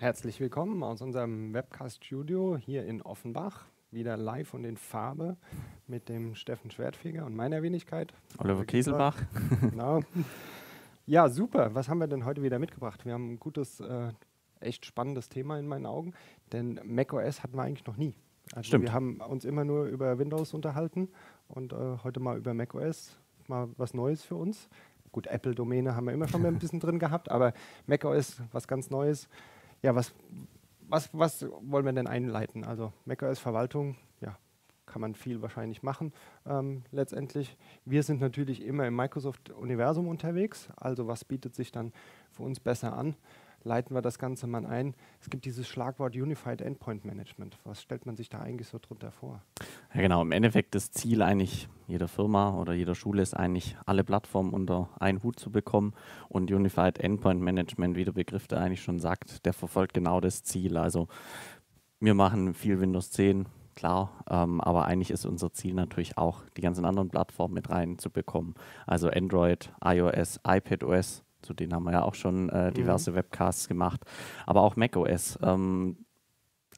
Herzlich willkommen aus unserem Webcast-Studio hier in Offenbach. Wieder live und in Farbe mit dem Steffen Schwertfeger und meiner Wenigkeit. Oliver Kieselbach. Genau. Ja, super. Was haben wir denn heute wieder mitgebracht? Wir haben ein gutes, äh, echt spannendes Thema in meinen Augen, denn macOS hatten wir eigentlich noch nie. Also Stimmt. Wir haben uns immer nur über Windows unterhalten und äh, heute mal über macOS, mal was Neues für uns. Gut, Apple-Domäne haben wir immer schon mal ein bisschen drin gehabt, aber macOS was ganz Neues. Ja, was, was, was wollen wir denn einleiten? Also macOS-Verwaltung, ja, kann man viel wahrscheinlich machen ähm, letztendlich. Wir sind natürlich immer im Microsoft-Universum unterwegs, also was bietet sich dann für uns besser an? Leiten wir das Ganze mal ein. Es gibt dieses Schlagwort Unified Endpoint Management. Was stellt man sich da eigentlich so drunter vor? Ja, genau. Im Endeffekt das Ziel eigentlich jeder Firma oder jeder Schule ist eigentlich, alle Plattformen unter einen Hut zu bekommen. Und Unified Endpoint Management, wie der Begriff da eigentlich schon sagt, der verfolgt genau das Ziel. Also wir machen viel Windows 10, klar, ähm, aber eigentlich ist unser Ziel natürlich auch, die ganzen anderen Plattformen mit reinzubekommen. Also Android, iOS, iPadOS, zu denen haben wir ja auch schon äh, diverse mhm. Webcasts gemacht, aber auch macOS. Ähm,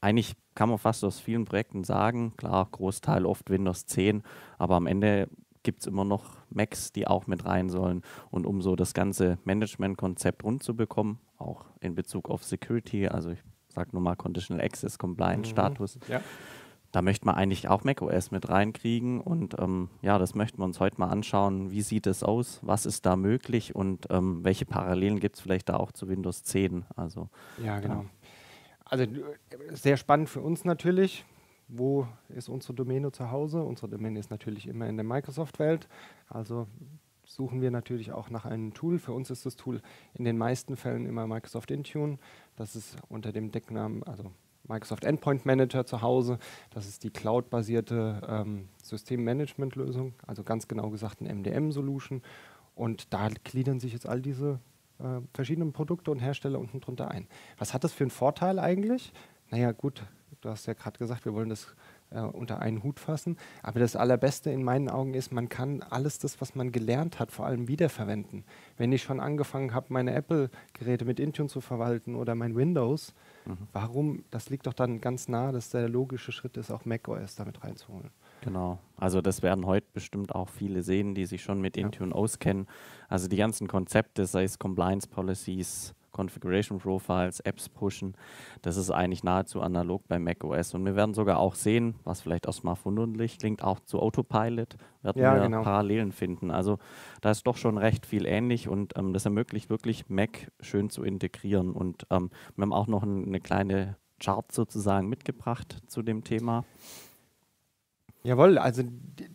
eigentlich kann man fast aus vielen Projekten sagen, klar, Großteil oft Windows 10, aber am Ende gibt es immer noch Macs, die auch mit rein sollen. Und um so das ganze Management-Konzept rund zu bekommen, auch in Bezug auf Security, also ich sage nur mal Conditional Access Compliance mhm. Status, ja. Da möchte man eigentlich auch macOS mit reinkriegen. Und ähm, ja, das möchten wir uns heute mal anschauen. Wie sieht es aus? Was ist da möglich? Und ähm, welche Parallelen gibt es vielleicht da auch zu Windows 10? Also, ja, genau. Also sehr spannend für uns natürlich. Wo ist unsere Domäne zu Hause? Unsere Domäne ist natürlich immer in der Microsoft-Welt. Also suchen wir natürlich auch nach einem Tool. Für uns ist das Tool in den meisten Fällen immer Microsoft Intune. Das ist unter dem Decknamen, also Microsoft Endpoint Manager zu Hause. Das ist die cloud-basierte ähm, Systemmanagement-Lösung, also ganz genau gesagt ein MDM-Solution. Und da gliedern sich jetzt all diese äh, verschiedenen Produkte und Hersteller unten drunter ein. Was hat das für einen Vorteil eigentlich? Naja, gut, du hast ja gerade gesagt, wir wollen das äh, unter einen Hut fassen. Aber das Allerbeste in meinen Augen ist, man kann alles das, was man gelernt hat, vor allem wiederverwenden. Wenn ich schon angefangen habe, meine Apple-Geräte mit Intune zu verwalten oder mein Windows, mhm. warum, das liegt doch dann ganz nah, dass der logische Schritt ist, auch macOS damit reinzuholen. Genau. Also das werden heute bestimmt auch viele sehen, die sich schon mit Intune ja. auskennen. Also die ganzen Konzepte, sei es Compliance Policies, Configuration Profiles, Apps pushen, das ist eigentlich nahezu analog bei macOS. Und wir werden sogar auch sehen, was vielleicht erstmal verwunderlich klingt, auch zu Autopilot werden ja, wir genau. Parallelen finden. Also da ist doch schon recht viel ähnlich und ähm, das ermöglicht wirklich Mac schön zu integrieren. Und ähm, wir haben auch noch ein, eine kleine Chart sozusagen mitgebracht zu dem Thema. Jawohl, also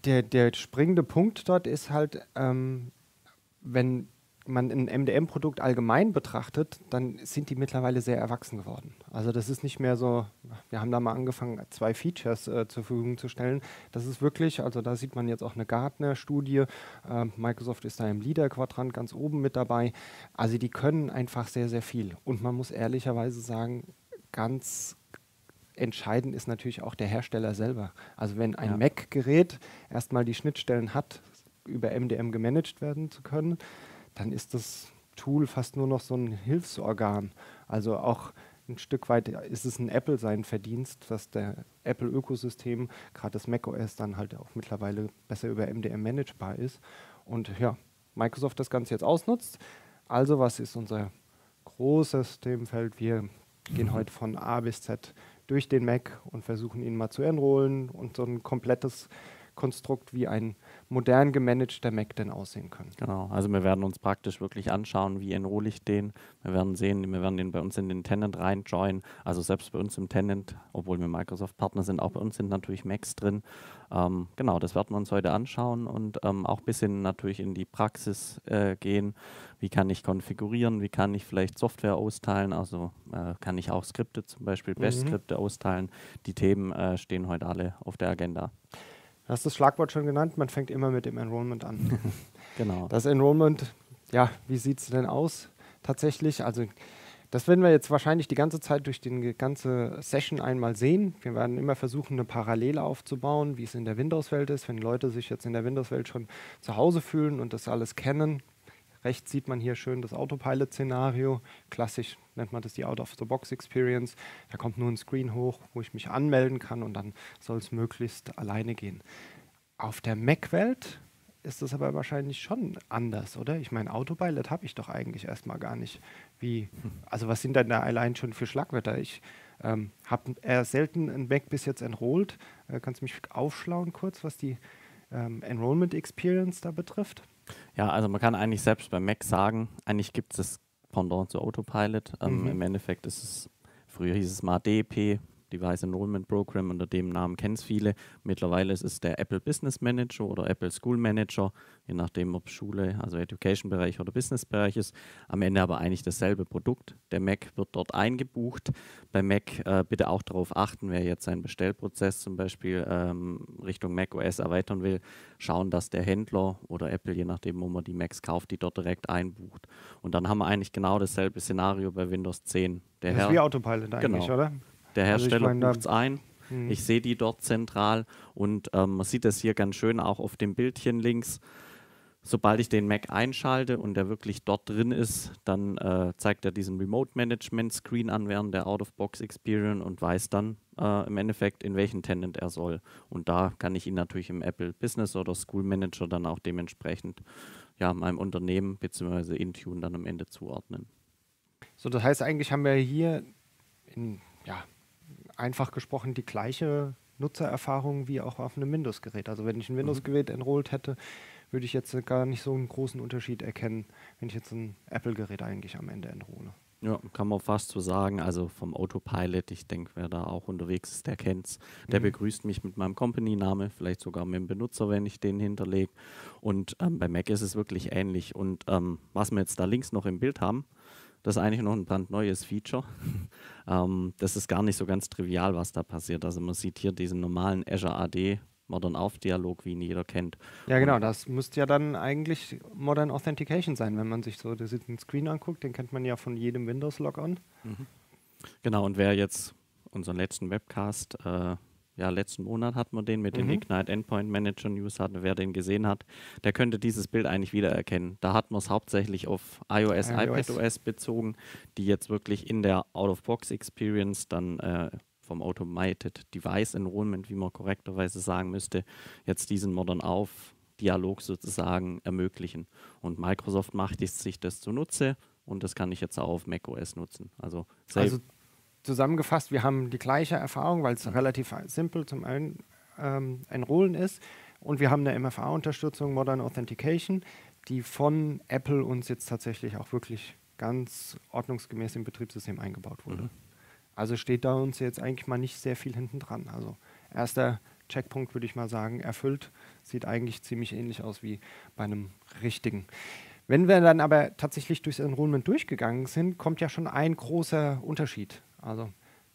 der, der springende Punkt dort ist halt, ähm, wenn man ein MDM-Produkt allgemein betrachtet, dann sind die mittlerweile sehr erwachsen geworden. Also das ist nicht mehr so, wir haben da mal angefangen, zwei Features äh, zur Verfügung zu stellen. Das ist wirklich, also da sieht man jetzt auch eine Gartner-Studie. Äh, Microsoft ist da im Leader-Quadrant ganz oben mit dabei. Also die können einfach sehr, sehr viel. Und man muss ehrlicherweise sagen, ganz entscheidend ist natürlich auch der Hersteller selber. Also wenn ein ja. Mac-Gerät erstmal die Schnittstellen hat, über MDM gemanagt werden zu können, dann ist das Tool fast nur noch so ein Hilfsorgan. Also auch ein Stück weit ist es ein Apple sein Verdienst, dass der Apple-Ökosystem, gerade das macOS, dann halt auch mittlerweile besser über MDM managebar ist. Und ja, Microsoft das Ganze jetzt ausnutzt. Also was ist unser großes Themenfeld? Wir gehen mhm. heute von A bis Z durch den Mac und versuchen ihn mal zu enrollen und so ein komplettes Konstrukt wie ein modern gemanagter Mac denn aussehen kann. Genau, also wir werden uns praktisch wirklich anschauen, wie enrolle ich den. Wir werden sehen, wir werden den bei uns in den Tenant rein joinen. Also selbst bei uns im Tenant, obwohl wir Microsoft-Partner sind, auch bei uns sind natürlich Macs drin. Ähm, genau, das werden wir uns heute anschauen und ähm, auch ein bisschen natürlich in die Praxis äh, gehen. Wie kann ich konfigurieren? Wie kann ich vielleicht Software austeilen? Also äh, kann ich auch Skripte zum Beispiel, mhm. Bash-Skripte austeilen? Die Themen äh, stehen heute alle auf der Agenda. Du hast das Schlagwort schon genannt, man fängt immer mit dem Enrollment an. genau. Das Enrollment, ja, wie sieht es denn aus tatsächlich? Also das werden wir jetzt wahrscheinlich die ganze Zeit durch die ganze Session einmal sehen. Wir werden immer versuchen, eine Parallele aufzubauen, wie es in der Windows-Welt ist. Wenn Leute sich jetzt in der Windows-Welt schon zu Hause fühlen und das alles kennen, Rechts sieht man hier schön das Autopilot-Szenario. Klassisch nennt man das die Out-of-the-Box-Experience. Da kommt nur ein Screen hoch, wo ich mich anmelden kann und dann soll es möglichst alleine gehen. Auf der Mac-Welt ist das aber wahrscheinlich schon anders, oder? Ich meine, Autopilot habe ich doch eigentlich erstmal gar nicht. Wie, also was sind denn da allein schon für Schlagwörter? Ich ähm, habe eher selten ein Mac bis jetzt enrollt. Äh, kannst du mich aufschlauen kurz, was die ähm, Enrollment Experience da betrifft? Ja, also man kann eigentlich selbst beim Mac sagen, eigentlich gibt es das Pendant zu Autopilot. Ähm, mhm. Im Endeffekt ist es, früher hieß es mal DP, Device Enrollment Program, unter dem Namen kennen es viele. Mittlerweile ist es der Apple Business Manager oder Apple School Manager, je nachdem, ob Schule, also Education-Bereich oder Business-Bereich ist. Am Ende aber eigentlich dasselbe Produkt. Der Mac wird dort eingebucht. Bei Mac äh, bitte auch darauf achten, wer jetzt seinen Bestellprozess zum Beispiel ähm, Richtung Mac OS erweitern will, schauen, dass der Händler oder Apple, je nachdem, wo man die Macs kauft, die dort direkt einbucht. Und dann haben wir eigentlich genau dasselbe Szenario bei Windows 10. Der das ist Herr, wie Autopilot eigentlich, genau. oder? Der Hersteller also bucht es ein. Hm. Ich sehe die dort zentral und ähm, man sieht das hier ganz schön auch auf dem Bildchen links. Sobald ich den Mac einschalte und der wirklich dort drin ist, dann äh, zeigt er diesen Remote Management Screen an während der Out-of-Box Experience und weiß dann äh, im Endeffekt, in welchen Tenant er soll. Und da kann ich ihn natürlich im Apple Business oder School Manager dann auch dementsprechend ja, meinem Unternehmen bzw. Intune dann am Ende zuordnen. So, das heißt, eigentlich haben wir hier in ja, einfach gesprochen die gleiche Nutzererfahrung wie auch auf einem Windows-Gerät. Also wenn ich ein mhm. Windows-Gerät enrollt hätte, würde ich jetzt gar nicht so einen großen Unterschied erkennen, wenn ich jetzt ein Apple-Gerät eigentlich am Ende enrolle. Ja, kann man fast so sagen. Also vom Autopilot, ich denke, wer da auch unterwegs ist, der kennt es. Der mhm. begrüßt mich mit meinem Company-Name, vielleicht sogar mit dem Benutzer, wenn ich den hinterlege. Und ähm, bei Mac ist es wirklich ähnlich. Und ähm, was wir jetzt da links noch im Bild haben, das ist eigentlich noch ein brandneues Feature. ähm, das ist gar nicht so ganz trivial, was da passiert. Also man sieht hier diesen normalen Azure AD Modern Auf Dialog, wie ihn jeder kennt. Ja, genau, das müsste ja dann eigentlich Modern Authentication sein, wenn man sich so den Screen anguckt, den kennt man ja von jedem Windows Logon. Mhm. Genau, und wer jetzt unseren letzten Webcast äh, ja, letzten Monat hatten wir den mit mhm. den Ignite Endpoint Manager News hatten. Wer den gesehen hat, der könnte dieses Bild eigentlich wiedererkennen. Da hatten wir es hauptsächlich auf iOS, iOS, iPadOS bezogen, die jetzt wirklich in der Out-of-Box-Experience dann äh, vom Automated Device Enrollment, wie man korrekterweise sagen müsste, jetzt diesen Modern auf Dialog sozusagen ermöglichen. Und Microsoft macht sich das zunutze und das kann ich jetzt auch auf macOS nutzen. Also, also zusammengefasst, wir haben die gleiche Erfahrung, weil es mhm. relativ simpel zum ein, ähm, Enrollen ist. Und wir haben eine MFA-Unterstützung, Modern Authentication, die von Apple uns jetzt tatsächlich auch wirklich ganz ordnungsgemäß im Betriebssystem eingebaut wurde. Mhm. Also steht da uns jetzt eigentlich mal nicht sehr viel hinten dran. Also erster Checkpunkt würde ich mal sagen, erfüllt. Sieht eigentlich ziemlich ähnlich aus wie bei einem richtigen. Wenn wir dann aber tatsächlich durchs Enrollment durchgegangen sind, kommt ja schon ein großer Unterschied. Also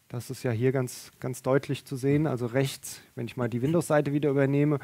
das ist ja hier ganz, ganz deutlich zu sehen. Also rechts, wenn ich mal die Windows-Seite wieder übernehme,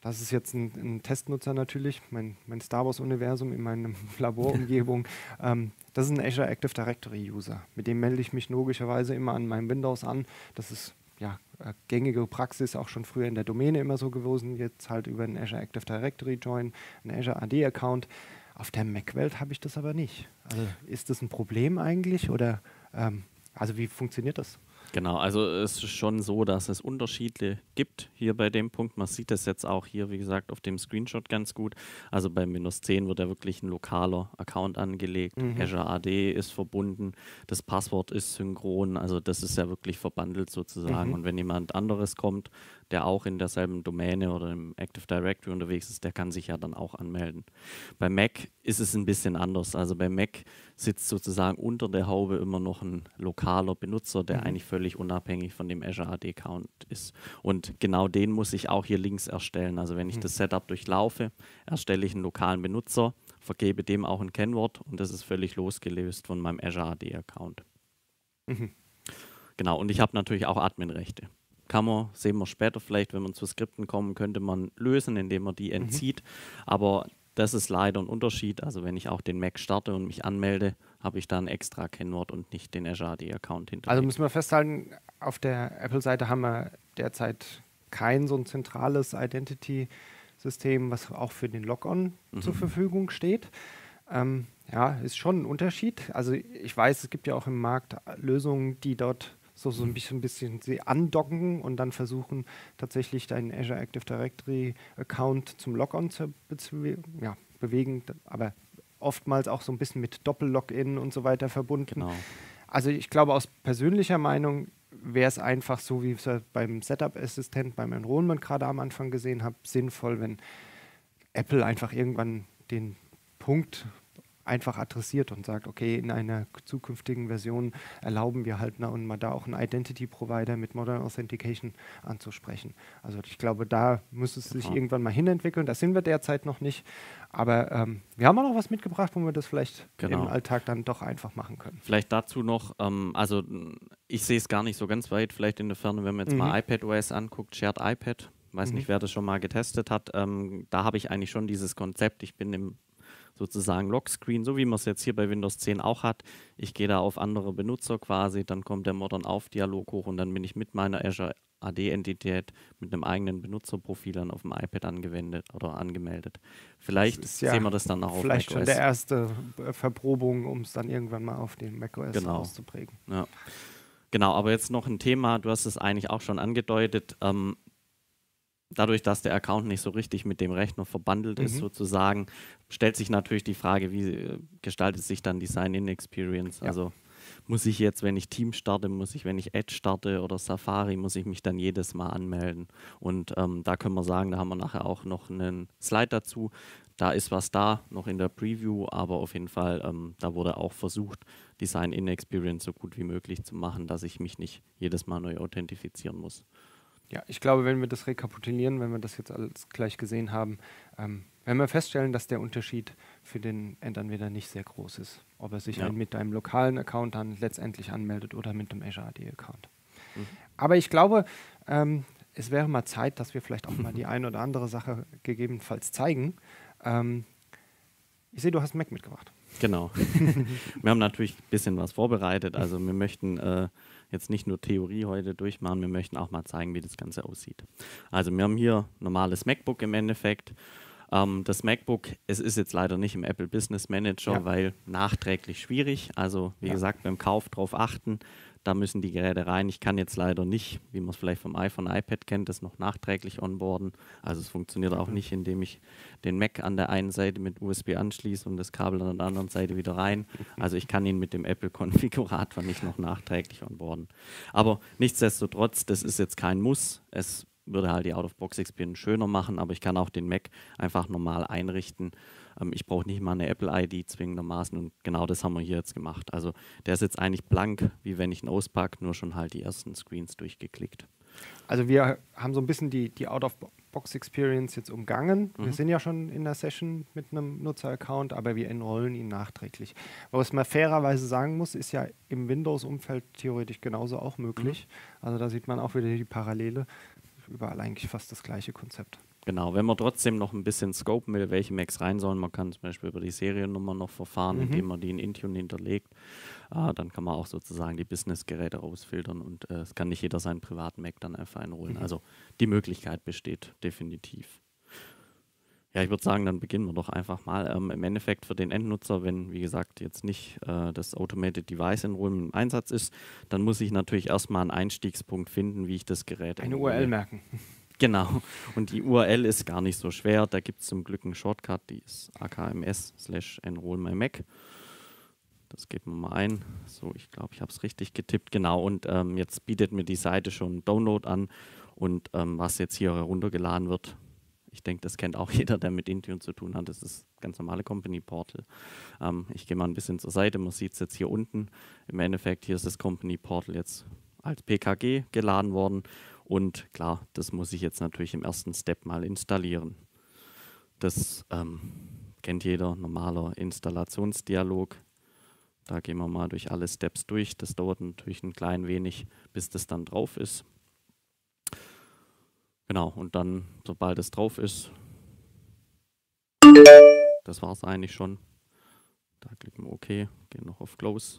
das ist jetzt ein, ein Testnutzer natürlich, mein, mein Star Wars-Universum in meiner Laborumgebung. ähm, das ist ein Azure Active Directory-User. Mit dem melde ich mich logischerweise immer an meinem Windows an. Das ist ja, äh, gängige Praxis, auch schon früher in der Domäne immer so gewesen. Jetzt halt über einen Azure Active Directory Join, einen Azure AD-Account. Auf der Mac-Welt habe ich das aber nicht. Also ist das ein Problem eigentlich oder ähm, also wie funktioniert das? Genau, also es ist schon so, dass es Unterschiede gibt hier bei dem Punkt. Man sieht es jetzt auch hier, wie gesagt, auf dem Screenshot ganz gut. Also bei Windows 10 wird ja wirklich ein lokaler Account angelegt. Mhm. Azure AD ist verbunden, das Passwort ist synchron, also das ist ja wirklich verbandelt sozusagen. Mhm. Und wenn jemand anderes kommt, der auch in derselben Domäne oder im Active Directory unterwegs ist, der kann sich ja dann auch anmelden. Bei Mac ist es ein bisschen anders. Also bei Mac sitzt sozusagen unter der Haube immer noch ein lokaler Benutzer, der mhm. eigentlich völlig unabhängig von dem Azure AD-Account ist. Und genau den muss ich auch hier links erstellen. Also wenn ich mhm. das Setup durchlaufe, erstelle ich einen lokalen Benutzer, vergebe dem auch ein Kennwort und das ist völlig losgelöst von meinem Azure AD-Account. Mhm. Genau, und ich habe natürlich auch Adminrechte kann man, sehen wir später vielleicht, wenn wir zu Skripten kommen, könnte man lösen, indem man die mhm. entzieht. Mhm. Aber das ist leider ein Unterschied. Also wenn ich auch den Mac starte und mich anmelde, habe ich da ein extra Kennwort und nicht den Azure AD-Account hinter. Also müssen wir festhalten, auf der Apple-Seite haben wir derzeit kein so ein zentrales Identity-System, was auch für den Logon mhm. zur Verfügung steht. Ähm, ja, ist schon ein Unterschied. Also ich weiß, es gibt ja auch im Markt Lösungen, die dort so, so ein bisschen, ein bisschen sie andocken und dann versuchen tatsächlich deinen Azure Active Directory Account zum Logon zu ja, bewegen, aber oftmals auch so ein bisschen mit Doppel-Login und so weiter verbunden. Genau. Also ich glaube aus persönlicher Meinung wäre es einfach so, wie ich es beim Setup-Assistent, beim Enrollment gerade am Anfang gesehen habe, sinnvoll, wenn Apple einfach irgendwann den Punkt einfach adressiert und sagt, okay, in einer zukünftigen Version erlauben wir halt na, und mal da auch einen Identity Provider mit Modern Authentication anzusprechen. Also ich glaube, da muss es sich irgendwann mal hinentwickeln. Da sind wir derzeit noch nicht. Aber ähm, wir haben auch noch was mitgebracht, wo wir das vielleicht genau. im Alltag dann doch einfach machen können. Vielleicht dazu noch, ähm, also ich sehe es gar nicht so ganz weit, vielleicht in der Ferne, wenn man jetzt mhm. mal iPadOS anguckt, Shared iPad. Weiß mhm. nicht, wer das schon mal getestet hat. Ähm, da habe ich eigentlich schon dieses Konzept. Ich bin im sozusagen Lockscreen, so wie man es jetzt hier bei Windows 10 auch hat. Ich gehe da auf andere Benutzer quasi, dann kommt der Modern Auf-Dialog hoch und dann bin ich mit meiner Azure AD-Entität mit einem eigenen Benutzerprofil dann auf dem iPad angewendet oder angemeldet. Vielleicht ja sehen wir das dann auch auf Vielleicht schon der erste Verprobung, um es dann irgendwann mal auf den macOS genau. auszuprägen. Ja. Genau, aber jetzt noch ein Thema, du hast es eigentlich auch schon angedeutet. Ähm, dadurch, dass der Account nicht so richtig mit dem Rechner verbandelt mhm. ist, sozusagen, stellt sich natürlich die Frage, wie äh, gestaltet sich dann die Sign-In-Experience? Ja. Also muss ich jetzt, wenn ich Team starte, muss ich, wenn ich Edge starte oder Safari, muss ich mich dann jedes Mal anmelden. Und ähm, da können wir sagen, da haben wir nachher auch noch einen Slide dazu. Da ist was da, noch in der Preview, aber auf jeden Fall, ähm, da wurde auch versucht, die Sign-In-Experience so gut wie möglich zu machen, dass ich mich nicht jedes Mal neu authentifizieren muss. Ja, ich glaube, wenn wir das rekapitulieren, wenn wir das jetzt alles gleich gesehen haben, ähm, werden wir feststellen, dass der Unterschied für den Endanwender nicht sehr groß ist. Ob er sich ja. mit einem lokalen Account dann letztendlich anmeldet oder mit einem Azure AD-Account. Mhm. Aber ich glaube, ähm, es wäre mal Zeit, dass wir vielleicht auch mal die eine oder andere Sache gegebenenfalls zeigen. Ähm, ich sehe, du hast Mac mitgebracht. Genau. wir haben natürlich ein bisschen was vorbereitet. Also wir möchten äh, jetzt nicht nur Theorie heute durchmachen, wir möchten auch mal zeigen, wie das Ganze aussieht. Also wir haben hier normales MacBook im Endeffekt. Ähm, das MacBook, es ist jetzt leider nicht im Apple Business Manager, ja. weil nachträglich schwierig. Also wie ja. gesagt, beim Kauf darauf achten. Da müssen die Geräte rein. Ich kann jetzt leider nicht, wie man es vielleicht vom iPhone, iPad kennt, das noch nachträglich onboarden. Also es funktioniert auch nicht, indem ich den Mac an der einen Seite mit USB anschließe und das Kabel an der anderen Seite wieder rein. Also ich kann ihn mit dem Apple-Konfigurator nicht noch nachträglich onboarden. Aber nichtsdestotrotz, das ist jetzt kein Muss. Es würde halt die Out-of-Box-Experience schöner machen, aber ich kann auch den Mac einfach normal einrichten ähm, ich brauche nicht mal eine Apple-ID zwingendermaßen und genau das haben wir hier jetzt gemacht. Also der ist jetzt eigentlich blank, wie wenn ich ihn auspacke, nur schon halt die ersten Screens durchgeklickt. Also wir haben so ein bisschen die, die Out-of-Box-Experience jetzt umgangen. Mhm. Wir sind ja schon in der Session mit einem Nutzer-Account, aber wir enrollen ihn nachträglich. Was man fairerweise sagen muss, ist ja im Windows-Umfeld theoretisch genauso auch möglich. Mhm. Also da sieht man auch wieder die Parallele. Überall eigentlich fast das gleiche Konzept. Genau, wenn man trotzdem noch ein bisschen scopen will, welche Macs rein sollen, man kann zum Beispiel über die Seriennummer noch verfahren, mhm. indem man die in Intune hinterlegt. Äh, dann kann man auch sozusagen die Business-Geräte rausfiltern und äh, es kann nicht jeder seinen privaten Mac dann einfach einholen. Mhm. Also die Möglichkeit besteht definitiv. Ja, ich würde sagen, dann beginnen wir doch einfach mal. Ähm, Im Endeffekt für den Endnutzer, wenn, wie gesagt, jetzt nicht äh, das Automated Device Enrollment im Einsatz ist, dann muss ich natürlich erstmal einen Einstiegspunkt finden, wie ich das Gerät Eine URL merken. Genau. Und die URL ist gar nicht so schwer. Da gibt es zum Glück einen Shortcut, die ist akms slash enrollmymac. Das geben wir mal ein. So, ich glaube, ich habe es richtig getippt. Genau. Und ähm, jetzt bietet mir die Seite schon Download an. Und ähm, was jetzt hier heruntergeladen wird, ich denke, das kennt auch jeder, der mit Intune zu tun hat. Das ist ganz normale Company Portal. Ähm, ich gehe mal ein bisschen zur Seite. Man sieht es jetzt hier unten. Im Endeffekt, hier ist das Company Portal jetzt als PKG geladen worden. Und klar, das muss ich jetzt natürlich im ersten Step mal installieren. Das ähm, kennt jeder, normaler Installationsdialog. Da gehen wir mal durch alle Steps durch. Das dauert natürlich ein klein wenig, bis das dann drauf ist. Genau, und dann, sobald es drauf ist, das war es eigentlich schon. Da klicken wir OK, gehen noch auf Close.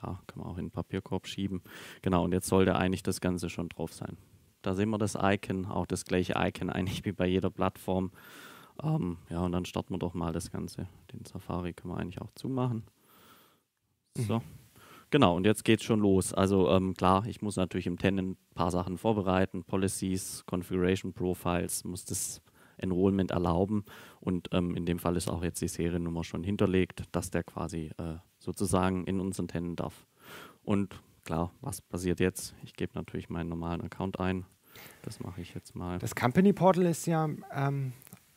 Ja, kann man auch in den Papierkorb schieben. Genau, und jetzt sollte eigentlich das Ganze schon drauf sein. Da sehen wir das Icon, auch das gleiche Icon eigentlich wie bei jeder Plattform. Ähm, ja, und dann starten wir doch mal das Ganze. Den Safari können wir eigentlich auch zumachen. So. Mhm. Genau, und jetzt geht es schon los. Also ähm, klar, ich muss natürlich im Tenant ein paar Sachen vorbereiten, Policies, Configuration Profiles, muss das Enrollment erlauben und ähm, in dem Fall ist auch jetzt die Seriennummer schon hinterlegt, dass der quasi äh, sozusagen in unseren Tenant darf. Und klar, was passiert jetzt? Ich gebe natürlich meinen normalen Account ein. Das mache ich jetzt mal. Das Company Portal ist ja ähm,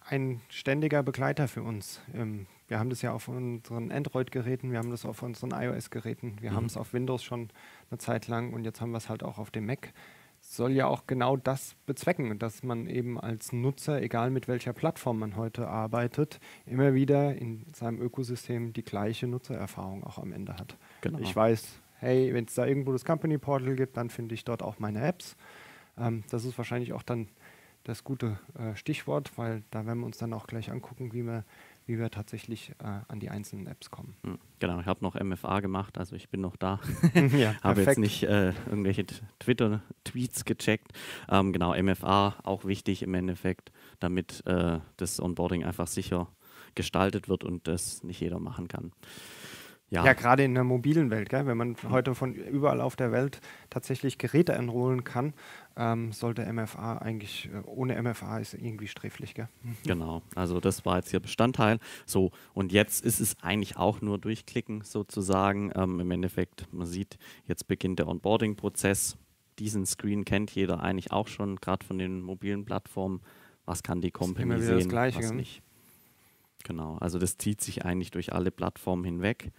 ein ständiger Begleiter für uns. Ähm, wir haben das ja auf unseren Android-Geräten, wir haben das auf unseren iOS-Geräten, wir mhm. haben es auf Windows schon eine Zeit lang und jetzt haben wir es halt auch auf dem Mac. Soll ja auch genau das bezwecken, dass man eben als Nutzer, egal mit welcher Plattform man heute arbeitet, immer wieder in seinem Ökosystem die gleiche Nutzererfahrung auch am Ende hat. Genau. Ich weiß, hey, wenn es da irgendwo das Company Portal gibt, dann finde ich dort auch meine Apps. Ähm, das ist wahrscheinlich auch dann das gute äh, Stichwort, weil da werden wir uns dann auch gleich angucken, wie wir, wie wir tatsächlich äh, an die einzelnen Apps kommen. Hm, genau, ich habe noch MFA gemacht, also ich bin noch da. ja, habe jetzt nicht äh, irgendwelche Twitter-Tweets gecheckt. Ähm, genau, MFA auch wichtig im Endeffekt, damit äh, das Onboarding einfach sicher gestaltet wird und das nicht jeder machen kann. Ja, ja gerade in der mobilen Welt, gell? wenn man mhm. heute von überall auf der Welt tatsächlich Geräte enrollen kann, ähm, sollte MFA eigentlich, äh, ohne MFA ist irgendwie sträflich. Gell? Mhm. Genau, also das war jetzt hier Bestandteil. So, und jetzt ist es eigentlich auch nur durchklicken sozusagen. Ähm, Im Endeffekt, man sieht, jetzt beginnt der Onboarding-Prozess. Diesen Screen kennt jeder eigentlich auch schon, gerade von den mobilen Plattformen. Was kann die Company sehen, Gleiche, was nicht. Genau, also das zieht sich eigentlich durch alle Plattformen hinweg.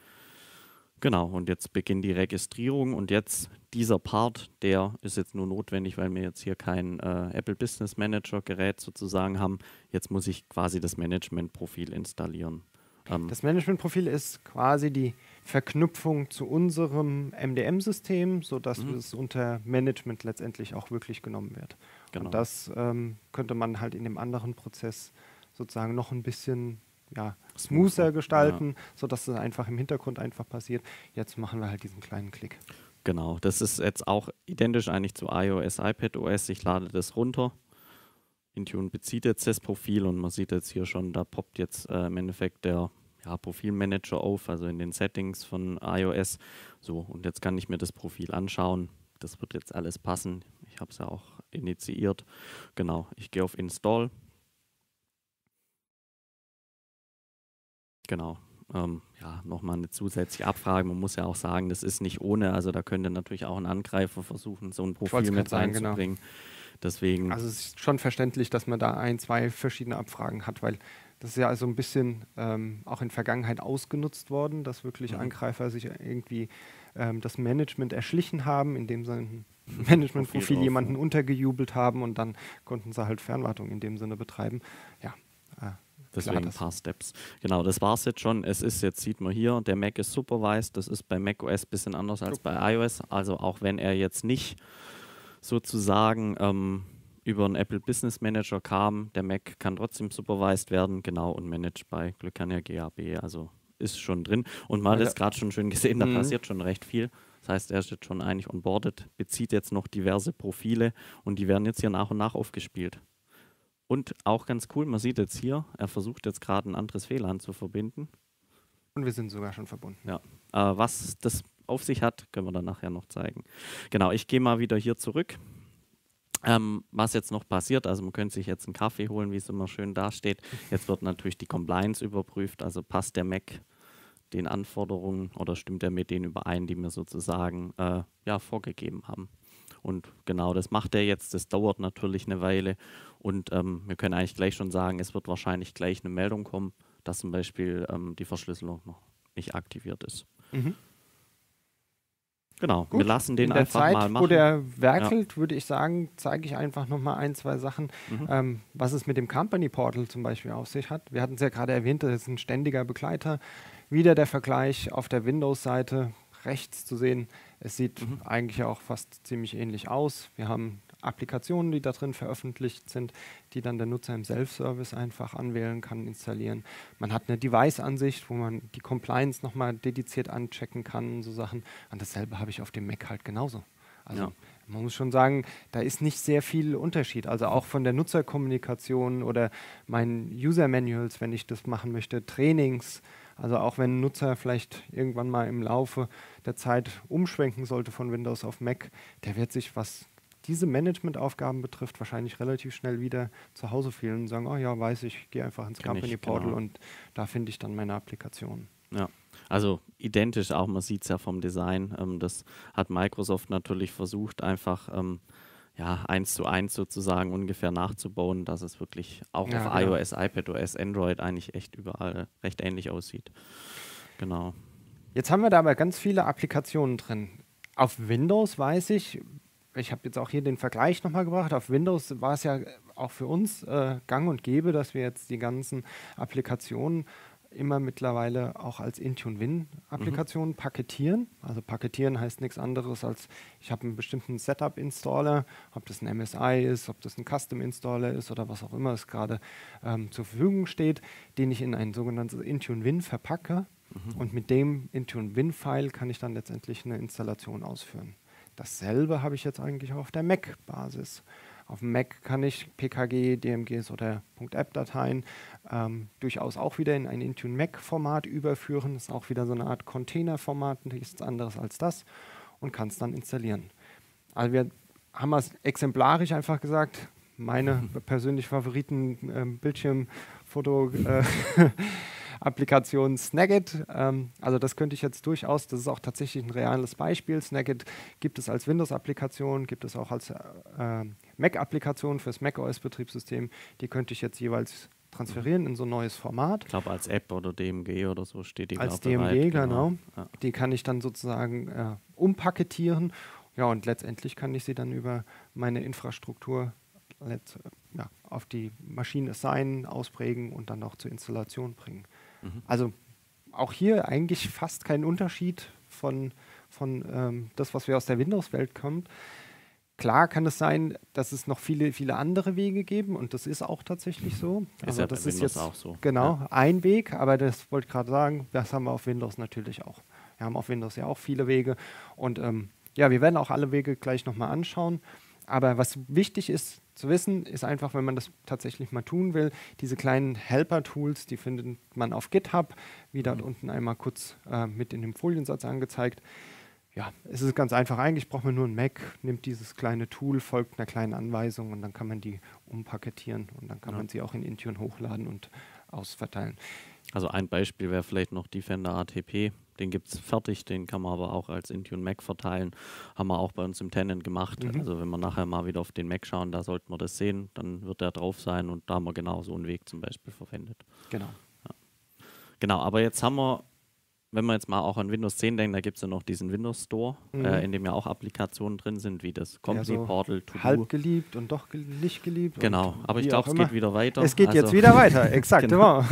Genau, und jetzt beginnt die Registrierung und jetzt dieser Part, der ist jetzt nur notwendig, weil wir jetzt hier kein äh, Apple Business Manager Gerät sozusagen haben. Jetzt muss ich quasi das Management-Profil installieren. Ähm das Management-Profil ist quasi die Verknüpfung zu unserem MDM-System, sodass mhm. es unter Management letztendlich auch wirklich genommen wird. Genau. Und das ähm, könnte man halt in dem anderen Prozess sozusagen noch ein bisschen ja, smoother gestalten, ja. sodass es einfach im Hintergrund einfach passiert. Jetzt machen wir halt diesen kleinen Klick. Genau, das ist jetzt auch identisch eigentlich zu iOS, iPadOS. Ich lade das runter. Intune bezieht jetzt das Profil und man sieht jetzt hier schon, da poppt jetzt äh, im Endeffekt der ja, Profilmanager auf, also in den Settings von iOS. So, und jetzt kann ich mir das Profil anschauen. Das wird jetzt alles passen. Ich habe es ja auch initiiert. Genau, ich gehe auf Install Genau. Ähm, ja, nochmal eine zusätzliche Abfrage. Man muss ja auch sagen, das ist nicht ohne. Also da könnte natürlich auch ein Angreifer versuchen, so ein Profil mit sagen, genau. reinzubringen. Genau. Deswegen. Also es ist schon verständlich, dass man da ein, zwei verschiedene Abfragen hat, weil das ist ja also ein bisschen ähm, auch in Vergangenheit ausgenutzt worden, dass wirklich mhm. Angreifer sich irgendwie ähm, das Management erschlichen haben, indem sie ein Managementprofil jemanden untergejubelt haben und dann konnten sie halt Fernwartung in dem Sinne betreiben. Ja, Deswegen ein paar Steps. Genau, das war es jetzt schon. Es ist jetzt, sieht man hier, der Mac ist supervised. Das ist bei macOS ein bisschen anders als bei iOS. Also auch wenn er jetzt nicht sozusagen ähm, über einen Apple Business Manager kam, der Mac kann trotzdem supervised werden, genau, und managed bei Glückania GAB. Also ist schon drin. Und man hat es gerade schon schön gesehen, da mhm. passiert schon recht viel. Das heißt, er ist jetzt schon eigentlich onboarded, bezieht jetzt noch diverse Profile und die werden jetzt hier nach und nach aufgespielt. Und auch ganz cool, man sieht jetzt hier, er versucht jetzt gerade ein anderes WLAN zu verbinden. Und wir sind sogar schon verbunden. Ja. Äh, was das auf sich hat, können wir dann nachher noch zeigen. Genau, ich gehe mal wieder hier zurück. Ähm, was jetzt noch passiert, also man könnte sich jetzt einen Kaffee holen, wie es immer schön dasteht. Jetzt wird natürlich die Compliance überprüft, also passt der Mac den Anforderungen oder stimmt er mit denen überein, die wir sozusagen äh, ja, vorgegeben haben. Und genau das macht er jetzt. Das dauert natürlich eine Weile. Und ähm, wir können eigentlich gleich schon sagen, es wird wahrscheinlich gleich eine Meldung kommen, dass zum Beispiel ähm, die Verschlüsselung noch nicht aktiviert ist. Mhm. Genau, Gut. wir lassen den einfach Zeit, mal machen. Wo der werkelt, ja. würde ich sagen, zeige ich einfach noch mal ein, zwei Sachen, mhm. ähm, was es mit dem Company Portal zum Beispiel auf sich hat. Wir hatten es ja gerade erwähnt, das ist ein ständiger Begleiter. Wieder der Vergleich auf der Windows-Seite rechts zu sehen. Es sieht mhm. eigentlich auch fast ziemlich ähnlich aus. Wir haben Applikationen, die da drin veröffentlicht sind, die dann der Nutzer im Self-Service einfach anwählen kann, installieren. Man hat eine Device-Ansicht, wo man die Compliance nochmal dediziert anchecken kann und so Sachen. Und dasselbe habe ich auf dem Mac halt genauso. Also ja. man muss schon sagen, da ist nicht sehr viel Unterschied. Also auch von der Nutzerkommunikation oder meinen User-Manuals, wenn ich das machen möchte, Trainings. Also auch wenn ein Nutzer vielleicht irgendwann mal im Laufe der Zeit umschwenken sollte von Windows auf Mac, der wird sich, was diese Managementaufgaben betrifft, wahrscheinlich relativ schnell wieder zu Hause fühlen und sagen, oh ja, weiß ich, gehe einfach ins Company Portal genau. und da finde ich dann meine Applikation. Ja. Also identisch auch, man sieht es ja vom Design. Ähm, das hat Microsoft natürlich versucht, einfach ähm, ja, eins zu eins sozusagen ungefähr nachzubauen, dass es wirklich auch ja, auf genau. iOS, iPadOS, Android eigentlich echt überall recht ähnlich aussieht. Genau. Jetzt haben wir da aber ganz viele Applikationen drin. Auf Windows weiß ich, ich habe jetzt auch hier den Vergleich nochmal gebracht, auf Windows war es ja auch für uns äh, gang und gäbe, dass wir jetzt die ganzen Applikationen immer mittlerweile auch als Intune Win-Applikation mhm. paketieren. Also paketieren heißt nichts anderes als, ich habe einen bestimmten Setup-Installer, ob das ein MSI ist, ob das ein Custom-Installer ist oder was auch immer es gerade ähm, zur Verfügung steht, den ich in ein sogenanntes Intune Win verpacke. Mhm. Und mit dem Intune Win-File kann ich dann letztendlich eine Installation ausführen. Dasselbe habe ich jetzt eigentlich auch auf der Mac-Basis. Auf dem Mac kann ich PKG, DMGs oder .app-Dateien ähm, durchaus auch wieder in ein Intune Mac-Format überführen. Das ist auch wieder so eine Art Container-Format, nichts anderes als das und kann es dann installieren. Also wir haben es exemplarisch einfach gesagt, meine persönlich Favoriten äh, Bildschirmfoto äh, Applikation Snagit. Ähm, also das könnte ich jetzt durchaus, das ist auch tatsächlich ein reales Beispiel. Snagit gibt es als Windows-Applikation, gibt es auch als äh, Mac-Applikation fürs macOS-Betriebssystem. Die könnte ich jetzt jeweils transferieren in so ein neues Format. Ich glaube, als App oder DMG oder so steht die Als DMG, bereit, genau. genau. Ja. Die kann ich dann sozusagen äh, umpaketieren. Ja, und letztendlich kann ich sie dann über meine Infrastruktur ja, auf die Maschine assignen, ausprägen und dann auch zur Installation bringen. Mhm. Also auch hier eigentlich fast kein Unterschied von, von ähm, das, was wir aus der Windows-Welt kommt. Klar kann es sein, dass es noch viele, viele andere Wege geben und das ist auch tatsächlich so. Ist also das ist Windows jetzt auch so. Genau, ja. ein Weg, aber das wollte ich gerade sagen, das haben wir auf Windows natürlich auch. Wir haben auf Windows ja auch viele Wege und ähm, ja, wir werden auch alle Wege gleich nochmal anschauen. Aber was wichtig ist zu wissen, ist einfach, wenn man das tatsächlich mal tun will, diese kleinen Helper-Tools, die findet man auf GitHub, wie dort mhm. unten einmal kurz äh, mit in dem Foliensatz angezeigt. Ja, es ist ganz einfach. Eigentlich braucht man nur ein Mac, nimmt dieses kleine Tool, folgt einer kleinen Anweisung und dann kann man die umpaketieren und dann kann ja. man sie auch in Intune hochladen und ausverteilen. Also ein Beispiel wäre vielleicht noch Defender ATP. Den gibt es fertig, den kann man aber auch als Intune Mac verteilen. Haben wir auch bei uns im Tenant gemacht. Mhm. Also wenn wir nachher mal wieder auf den Mac schauen, da sollten wir das sehen, dann wird der drauf sein und da haben wir genau so einen Weg zum Beispiel verwendet. Genau. Ja. Genau, aber jetzt haben wir wenn man jetzt mal auch an Windows 10 denkt, da gibt es ja noch diesen Windows Store, mhm. äh, in dem ja auch Applikationen drin sind, wie das Company ja, so Portal, To Halb geliebt und doch ge nicht geliebt. Genau, aber ich glaube, es geht wieder weiter. Es geht also jetzt wieder weiter, exakt, genau.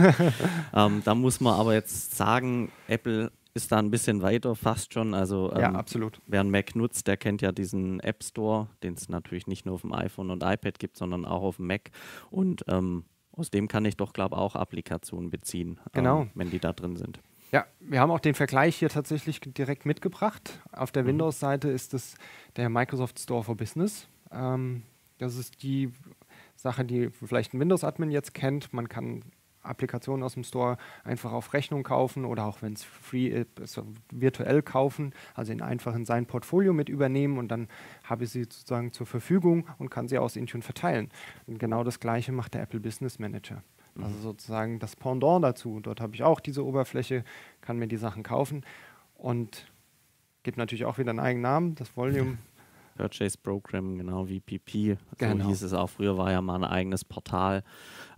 ähm, da muss man aber jetzt sagen, Apple ist da ein bisschen weiter, fast schon. Also ähm, ja, absolut. Wer einen Mac nutzt, der kennt ja diesen App Store, den es natürlich nicht nur auf dem iPhone und iPad gibt, sondern auch auf dem Mac. Und ähm, aus dem kann ich doch, glaube ich, auch Applikationen beziehen, genau. Ähm, wenn die da drin sind. Ja, wir haben auch den Vergleich hier tatsächlich direkt mitgebracht. Auf der mhm. Windows-Seite ist es der Microsoft Store for Business. Ähm, das ist die Sache, die vielleicht ein Windows-Admin jetzt kennt. Man kann Applikationen aus dem Store einfach auf Rechnung kaufen oder auch wenn es free ist, virtuell kaufen, also in einfach in sein Portfolio mit übernehmen und dann habe ich sie sozusagen zur Verfügung und kann sie aus Intune verteilen. Und genau das gleiche macht der Apple Business Manager. Also sozusagen das Pendant dazu. Dort habe ich auch diese Oberfläche, kann mir die Sachen kaufen und gibt natürlich auch wieder einen eigenen Namen, das Volume. Purchase Program, genau wie PP. So genau. hieß es auch. Früher war ja mal ein eigenes Portal.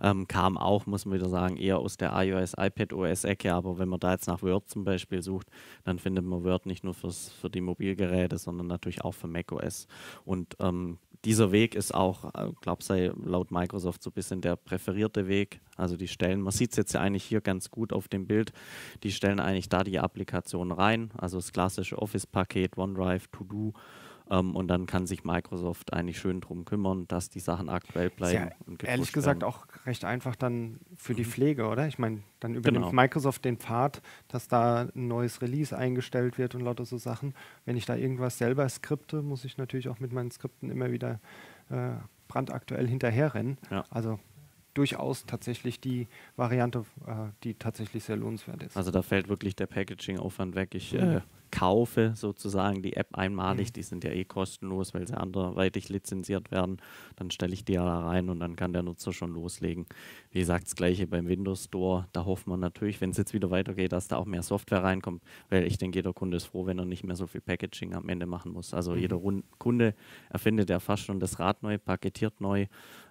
Ähm, kam auch, muss man wieder sagen, eher aus der iOS, iPad OS-Ecke. Aber wenn man da jetzt nach Word zum Beispiel sucht, dann findet man Word nicht nur fürs, für die Mobilgeräte, sondern natürlich auch für macOS. Und ähm, dieser Weg ist auch, äh, glaube ich, laut Microsoft so ein bisschen der präferierte Weg. Also die stellen, man sieht es jetzt ja eigentlich hier ganz gut auf dem Bild, die stellen eigentlich da die Applikation rein, also das klassische Office-Paket, OneDrive, To-Do, Ähm, und dann kann sich Microsoft eigentlich schön drum kümmern, dass die Sachen aktuell bleiben. Ja, ehrlich gesagt werden. auch recht einfach dann für die mhm. Pflege, oder? Ich meine, dann übernimmt genau. Microsoft den Pfad, dass da ein neues Release eingestellt wird und lauter so Sachen. Wenn ich da irgendwas selber skripte, muss ich natürlich auch mit meinen Skripten immer wieder äh, brandaktuell hinterherrennen. Ja. Also durchaus tatsächlich die Variante, äh, die tatsächlich sehr lohnenswert ist. Also da fällt wirklich der Packaging-Aufwand weg. Ich äh, kaufe sozusagen die App einmalig, mhm. die sind ja eh kostenlos, weil sie anderweitig lizenziert werden. Dann stelle ich die ja da rein und dann kann der Nutzer schon loslegen. Wie gesagt, das gleiche beim Windows Store. Da hofft man natürlich, wenn es jetzt wieder weitergeht, dass da auch mehr Software reinkommt, weil ich denke, jeder Kunde ist froh, wenn er nicht mehr so viel Packaging am Ende machen muss. Also mhm. jeder Rund Kunde erfindet ja fast schon das Rad neu, paketiert neu.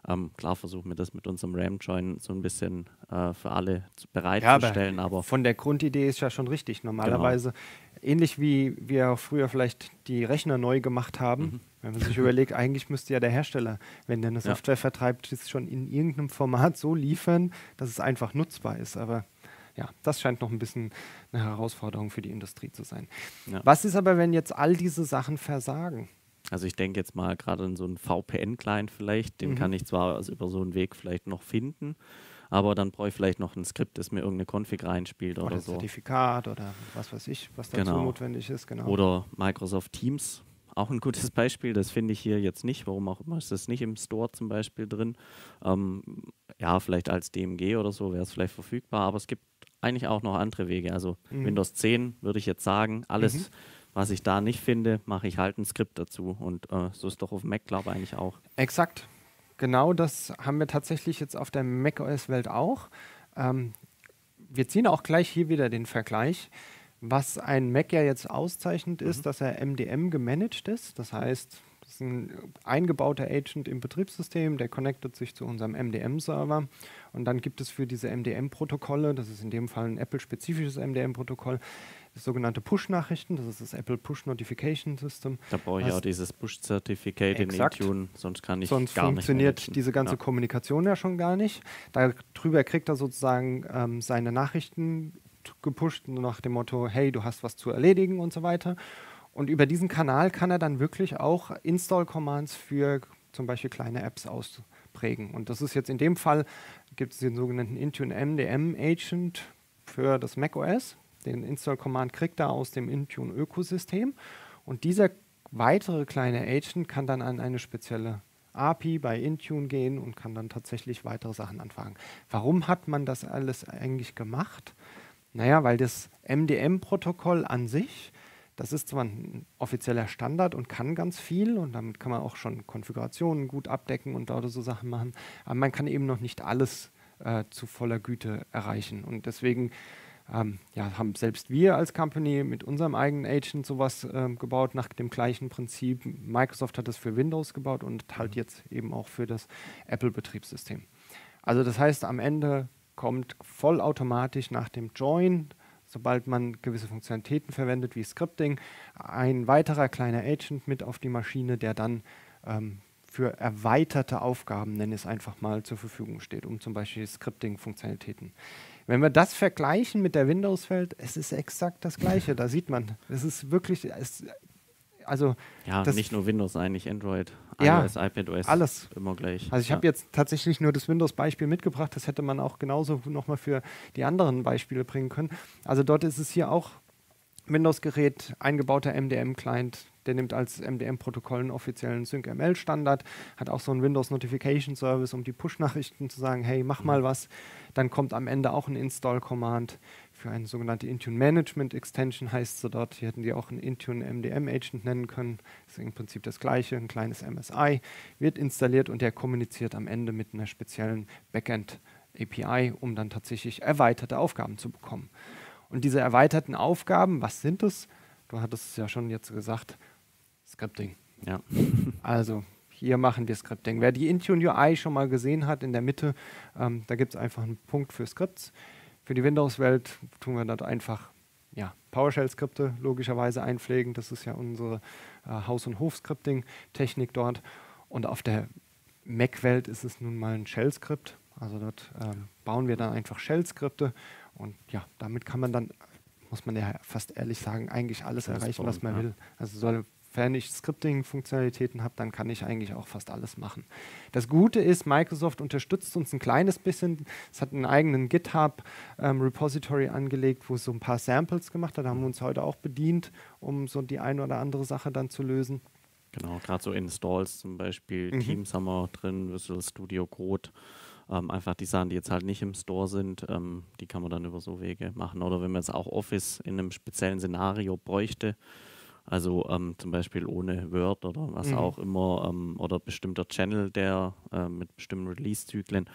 Ähm, klar versuchen wir das mit unserem RAM-Join so ein bisschen äh, für alle bereitzustellen. Ja, aber, aber, von der Grundidee ist ja schon richtig. Normalerweise genau ähnlich wie wir früher vielleicht die Rechner neu gemacht haben. Mhm. Wenn man sich überlegt, eigentlich müsste ja der Hersteller, wenn der eine Software ja. vertreibt, das schon in irgendeinem Format so liefern, dass es einfach nutzbar ist. Aber ja, das scheint noch ein bisschen eine Herausforderung für die Industrie zu sein. Ja. Was ist aber, wenn jetzt all diese Sachen versagen? Also ich denke jetzt mal gerade in so einen VPN-Client vielleicht, den mhm. kann ich zwar also über so einen Weg vielleicht noch finden, aber dann brauche ich vielleicht noch ein Skript, das mir irgendeine Config reinspielt oder, oder so. Zertifikat oder was weiß ich, was dazu genau. notwendig ist. Genau. Oder Microsoft Teams, auch ein gutes Beispiel, das finde ich hier jetzt nicht, warum auch immer ist das nicht im Store zum Beispiel drin. Ähm, ja, vielleicht als DMG oder so wäre es vielleicht verfügbar, aber es gibt eigentlich auch noch andere Wege. Also mhm. Windows 10 würde ich jetzt sagen, alles, mhm. was ich da nicht finde, mache ich halt ein Skript dazu. Und äh, so ist doch auf Mac, glaube ich, eigentlich auch. Exakt genau das haben wir tatsächlich jetzt auf der macOS-Welt auch. Ähm, wir ziehen auch gleich hier wieder den Vergleich. Was ein Mac ja jetzt auszeichnet, ist, mhm. dass er MDM gemanagt ist. Das heißt, das ist ein eingebauter Agent im Betriebssystem, der connectet sich zu unserem MDM-Server. Und dann gibt es für diese MDM-Protokolle, das ist in dem Fall ein Apple-spezifisches MDM-Protokoll, sogenannte Push-Nachrichten, das ist das Apple Push Notification System. Da brauche ich auch dieses Push-Zertifikat in Intune, sonst kann ich sonst gar nicht funktioniert diese ganze ja. Kommunikation ja schon gar nicht. Darüber kriegt er sozusagen ähm, seine Nachrichten gepusht nach dem Motto, hey, du hast was zu erledigen und so weiter. Und über diesen Kanal kann er dann wirklich auch Install-Commands für zum Beispiel kleine Apps ausprägen. Und das ist jetzt in dem Fall, gibt es den sogenannten Intune MDM Agent für das macOS. Den Install-Command kriegt er aus dem Intune-Ökosystem. Und dieser weitere kleine Agent kann dann an eine spezielle API bei Intune gehen und kann dann tatsächlich weitere Sachen anfangen. Warum hat man das alles eigentlich gemacht? Naja, weil das MDM-Protokoll an sich, das ist zwar ein offizieller Standard und kann ganz viel und damit kann man auch schon Konfigurationen gut abdecken und dort so Sachen machen, aber man kann eben noch nicht alles äh, zu voller Güte erreichen. Und deswegen ähm, ja, haben selbst wir als Company mit unserem eigenen Agent sowas ähm, gebaut nach dem gleichen Prinzip. Microsoft hat das für Windows gebaut und halt mhm. jetzt eben auch für das Apple-Betriebssystem. Also das heißt, am Ende kommt vollautomatisch nach dem Join, sobald man gewisse Funktionalitäten verwendet, wie Scripting, ein weiterer kleiner Agent mit auf die Maschine, der dann ähm, für erweiterte Aufgaben, nenne ich es einfach mal, zur Verfügung steht, um zum Beispiel Scripting-Funktionalitäten wenn wir das vergleichen mit der Windows-Welt, es ist exakt das Gleiche. Da sieht man, es ist wirklich, es, also ja, nicht nur Windows eigentlich, Android, ja, iOS, iPadOS, alles immer gleich. Also ich ja. habe jetzt tatsächlich nur das Windows-Beispiel mitgebracht. Das hätte man auch genauso nochmal für die anderen Beispiele bringen können. Also dort ist es hier auch Windows-Gerät, eingebauter MDM-Client, der nimmt als MDM-Protokoll einen offiziellen SyncML-Standard, hat auch so einen Windows Notification Service, um die Push-Nachrichten zu sagen, hey, mach mal was. Dann kommt am Ende auch ein Install-Command für eine sogenannte Intune Management Extension, heißt so dort. Hier hätten die auch einen Intune MDM Agent nennen können. Das ist im Prinzip das gleiche, ein kleines MSI, wird installiert und der kommuniziert am Ende mit einer speziellen Backend API, um dann tatsächlich erweiterte Aufgaben zu bekommen. Und diese erweiterten Aufgaben, was sind es? Du hattest es ja schon jetzt gesagt, Scripting. Ja. also hier machen wir Scripting. Wer die Intune UI schon mal gesehen hat in der Mitte, ähm, da gibt es einfach einen Punkt für Scripts. Für die Windows-Welt tun wir dort einfach ja, PowerShell-Skripte logischerweise einpflegen. Das ist ja unsere äh, Haus- und Hof-Scripting-Technik dort. Und auf der Mac-Welt ist es nun mal ein Shell-Skript. Also dort ähm, bauen wir dann einfach Shell-Skripte und ja, damit kann man dann, muss man ja fast ehrlich sagen, eigentlich alles, alles erreichen, bauen, was man ja. will. Also soll sofern ich Scripting-Funktionalitäten habe, dann kann ich eigentlich auch fast alles machen. Das Gute ist, Microsoft unterstützt uns ein kleines bisschen. Es hat einen eigenen GitHub-Repository ähm, angelegt, wo es so ein paar Samples gemacht hat. Da haben wir uns heute auch bedient, um so die eine oder andere Sache dann zu lösen. Genau, gerade so Installs zum Beispiel, mhm. Teams haben wir drin, Visual Studio Code. Ähm, einfach die Sachen, die jetzt halt nicht im Store sind, ähm, die kann man dann über so Wege machen. Oder wenn man jetzt auch Office in einem speziellen Szenario bräuchte, also ähm, zum Beispiel ohne Word oder was mhm. auch immer, ähm, oder bestimmter Channel, der äh, mit bestimmten Release-Zyklen,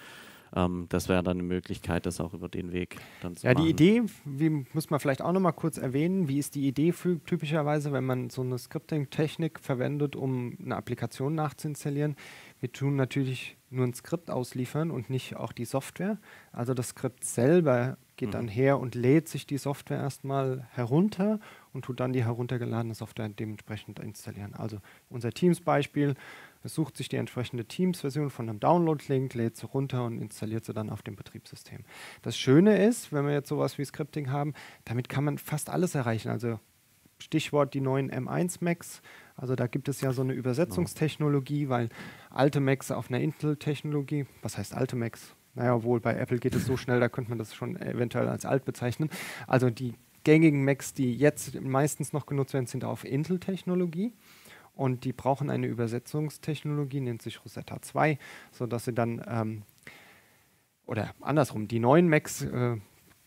ähm, das wäre dann eine Möglichkeit, das auch über den Weg dann zu ja, machen. Ja, die Idee, wie muss man vielleicht auch nochmal kurz erwähnen, wie ist die Idee für, typischerweise, wenn man so eine Scripting-Technik verwendet, um eine Applikation nachzuinstallieren? Wir tun natürlich nur ein Skript ausliefern und nicht auch die Software. Also das Skript selber geht mhm. dann her und lädt sich die Software erstmal herunter und tut dann die heruntergeladene Software dementsprechend installieren. Also unser Teams-Beispiel, es sucht sich die entsprechende Teams-Version von einem Download-Link, lädt sie runter und installiert sie dann auf dem Betriebssystem. Das Schöne ist, wenn wir jetzt sowas wie Scripting haben, damit kann man fast alles erreichen. Also Stichwort die neuen M1 Macs. Also da gibt es ja so eine Übersetzungstechnologie, weil alte Macs auf einer Intel-Technologie, was heißt alte Macs? Naja, wohl bei Apple geht es so schnell, da könnte man das schon eventuell als alt bezeichnen. Also die gängigen Macs, die jetzt meistens noch genutzt werden, sind auf Intel-Technologie. Und die brauchen eine Übersetzungstechnologie, nennt sich Rosetta 2, sodass sie dann, ähm, oder andersrum, die neuen Macs äh,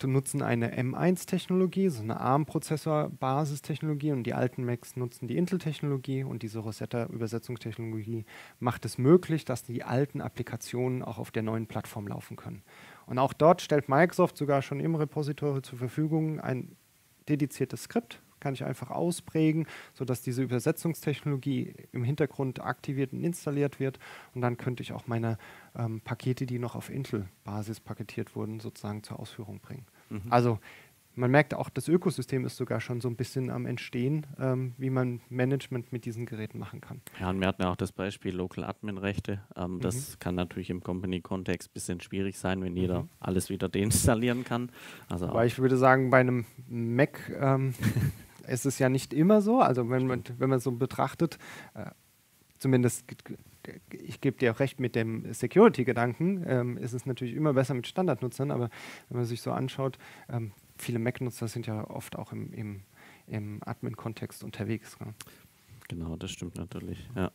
nutzen eine M1-Technologie, so eine ARM-Prozessor-Basistechnologie und die alten Macs nutzen die Intel-Technologie und diese Rosetta-Übersetzungstechnologie macht es möglich, dass die alten Applikationen auch auf der neuen Plattform laufen können. Und auch dort stellt Microsoft sogar schon im Repository zur Verfügung ein dediziertes Skript, kann ich einfach ausprägen, sodass diese Übersetzungstechnologie im Hintergrund aktiviert und installiert wird. Und dann könnte ich auch meine ähm, Pakete, die noch auf Intel-Basis paketiert wurden, sozusagen zur Ausführung bringen. Mhm. Also man merkt auch, das Ökosystem ist sogar schon so ein bisschen am Entstehen, ähm, wie man Management mit diesen Geräten machen kann. Ja, und wir hatten ja auch das Beispiel Local Admin-Rechte. Ähm, das mhm. kann natürlich im Company-Kontext ein bisschen schwierig sein, wenn jeder mhm. alles wieder deinstallieren kann. Also Weil ich würde sagen, bei einem Mac ähm, ist es ja nicht immer so. Also wenn man, wenn man so betrachtet, äh, zumindest ich gebe dir auch recht mit dem Security-Gedanken, ähm, ist es natürlich immer besser mit Standardnutzern, aber wenn man sich so anschaut, ähm, viele Mac-Nutzer sind ja oft auch im, im, im Admin-Kontext unterwegs. Ne? Genau, das stimmt natürlich, ja.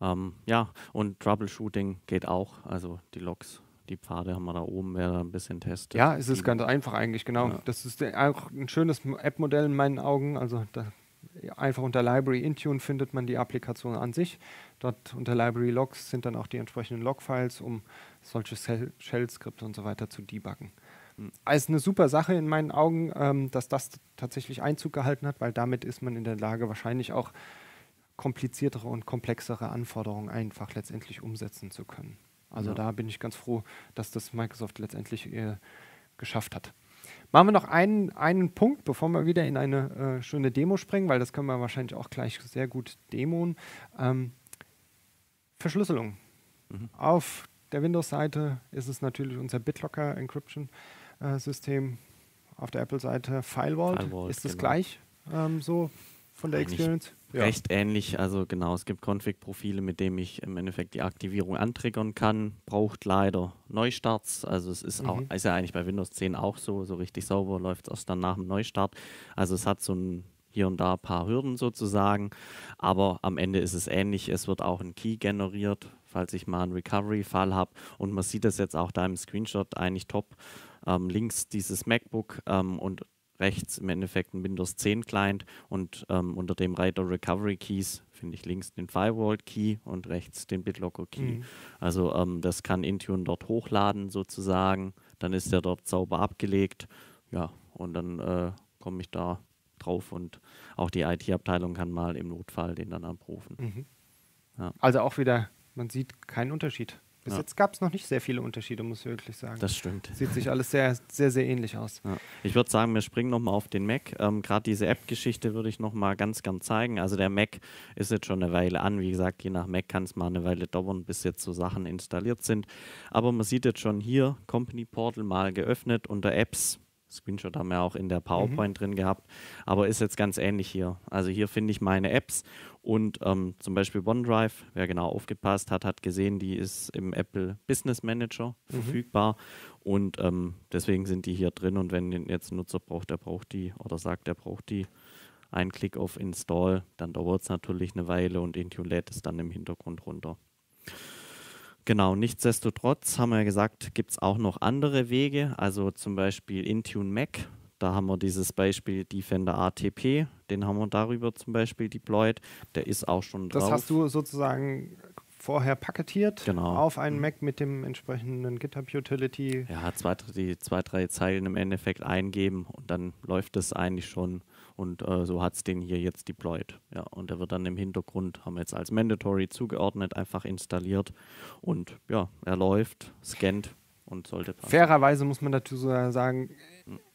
Ähm, ja, und Troubleshooting geht auch, also die Logs, die Pfade haben wir da oben, wer da ein bisschen testet. Ja, es ist ganz einfach eigentlich, genau. Ja. Das ist auch ein schönes App-Modell in meinen Augen, also da, einfach unter Library Intune findet man die Applikation an sich. Dort unter Library Logs sind dann auch die entsprechenden Log-Files, um solche Shell-Skripte und so weiter zu debuggen als eine super Sache in meinen Augen, ähm, dass das tatsächlich Einzug gehalten hat, weil damit ist man in der Lage, wahrscheinlich auch kompliziertere und komplexere Anforderungen einfach letztendlich umsetzen zu können. Also ja. da bin ich ganz froh, dass das Microsoft letztendlich äh, geschafft hat. Machen wir noch einen, einen Punkt, bevor wir wieder in eine äh, schöne Demo springen, weil das können wir wahrscheinlich auch gleich sehr gut demonen. Ähm, Verschlüsselung. Mhm. Auf der Windows-Seite ist es natürlich unser BitLocker Encryption äh, System auf der Apple-Seite File Vault. ist das genau. gleich ähm, so von der Eigentlich Experience? Ja. Recht ähnlich, also genau, es gibt Config-Profile, mit denen ich im Endeffekt die Aktivierung antriggern kann. Braucht leider Neustarts, also es ist, mhm. auch, ist ja eigentlich bei Windows 10 auch so, so richtig sauber läuft es erst dann nach dem Neustart. Also es hat so ein hier und da ein paar Hürden sozusagen, aber am Ende ist es ähnlich. Es wird auch ein Key generiert, falls ich mal einen Recovery-Fall habe und man sieht das jetzt auch da im Screenshot eigentlich top ähm, links dieses MacBook ähm, und rechts im Endeffekt ein Windows 10 Client und ähm, unter dem Reiter Recovery Keys finde ich links den Firewall Key und rechts den BitLocker Key. Mhm. Also ähm, das kann Intune dort hochladen sozusagen, dann ist er dort sauber abgelegt, ja und dann äh, komme ich da drauf und auch die IT-Abteilung kann mal im Notfall den dann abrufen. Mhm. Ja. Also auch wieder, man sieht keinen Unterschied. Bis ja. jetzt gab es noch nicht sehr viele Unterschiede, muss ich wirklich sagen. Das stimmt. Sieht sich alles sehr, sehr, sehr ähnlich aus. Ja. Ich würde sagen, wir springen nochmal auf den Mac. Ähm, Gerade diese App-Geschichte würde ich nochmal ganz gern zeigen. Also der Mac ist jetzt schon eine Weile an. Wie gesagt, je nach Mac kann es mal eine Weile dauern, bis jetzt so Sachen installiert sind. Aber man sieht jetzt schon hier Company Portal mal geöffnet unter Apps Screenshot haben wir auch in der PowerPoint mhm. drin gehabt, aber ist jetzt ganz ähnlich hier. Also hier finde ich meine Apps und ähm, zum Beispiel OneDrive, wer genau aufgepasst hat, hat gesehen, die ist im Apple Business Manager mhm. verfügbar und ähm, deswegen sind die hier drin und wenn jetzt ein Nutzer braucht, der braucht die oder sagt, der braucht die, ein Klick auf Install, dann dauert es natürlich eine Weile und Intune lädt es dann im Hintergrund runter. Genau, nichtsdestotrotz haben wir ja gesagt, gibt es auch noch andere Wege, also zum Beispiel Intune Mac. Da haben wir dieses Beispiel Defender ATP, den haben wir darüber zum Beispiel deployed. Der ist auch schon drauf. Das hast du sozusagen vorher paketiert genau. auf einen mhm. Mac mit dem entsprechenden GitHub-Utility. Ja, zwei, die zwei, drei Zeilen im Endeffekt eingeben und dann läuft das eigentlich schon. Und äh, so hat es den hier jetzt deployed. Ja, und der wird dann im Hintergrund, haben wir jetzt als Mandatory zugeordnet, einfach installiert. Und ja, er läuft, scannt und sollte passen. Fairerweise muss man dazu sagen,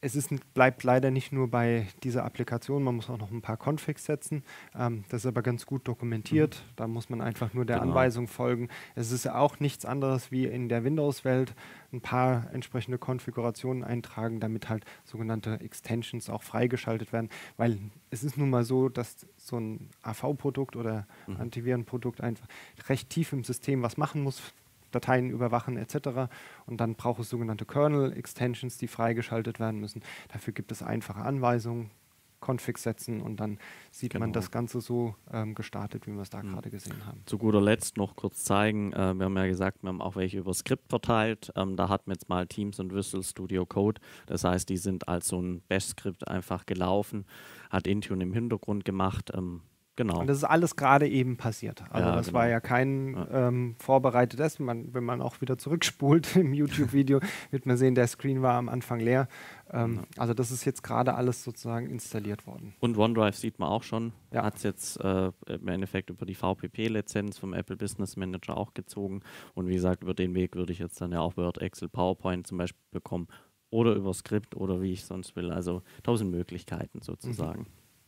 es ist, bleibt leider nicht nur bei dieser Applikation, man muss auch noch ein paar Configs setzen. Ähm, das ist aber ganz gut dokumentiert. Mhm. Da muss man einfach nur der genau. Anweisung folgen. Es ist auch nichts anderes wie in der Windows-Welt ein paar entsprechende Konfigurationen eintragen, damit halt sogenannte Extensions auch freigeschaltet werden. Weil es ist nun mal so, dass so ein AV-Produkt oder mhm. Antivirenprodukt einfach recht tief im System was machen muss Dateien überwachen etc. Und dann braucht es sogenannte Kernel-Extensions, die freigeschaltet werden müssen. Dafür gibt es einfache Anweisungen, Config setzen und dann sieht genau. man das Ganze so ähm, gestartet, wie wir es da mhm. gerade gesehen haben. Zu guter Letzt noch kurz zeigen, äh, wir haben ja gesagt, wir haben auch welche über Skript verteilt. Ähm, da hatten wir jetzt mal Teams und Visual Studio Code. Das heißt, die sind als so ein Bash-Skript einfach gelaufen, hat Intune im Hintergrund gemacht. Ähm, Genau. Und das ist alles gerade eben passiert. Also ja, das genau. war ja kein ja. Ähm, vorbereitetes. Man, wenn man auch wieder zurückspult im YouTube-Video, wird man sehen, der Screen war am Anfang leer. Ähm, ja. Also das ist jetzt gerade alles sozusagen installiert worden. Und OneDrive sieht man auch schon. Ja. Hat es jetzt äh, im Endeffekt über die VPP-Lizenz vom Apple Business Manager auch gezogen. Und wie gesagt, über den Weg würde ich jetzt dann ja auch Word, Excel, PowerPoint zum Beispiel bekommen. Oder über Skript oder wie ich sonst will. Also tausend Möglichkeiten sozusagen.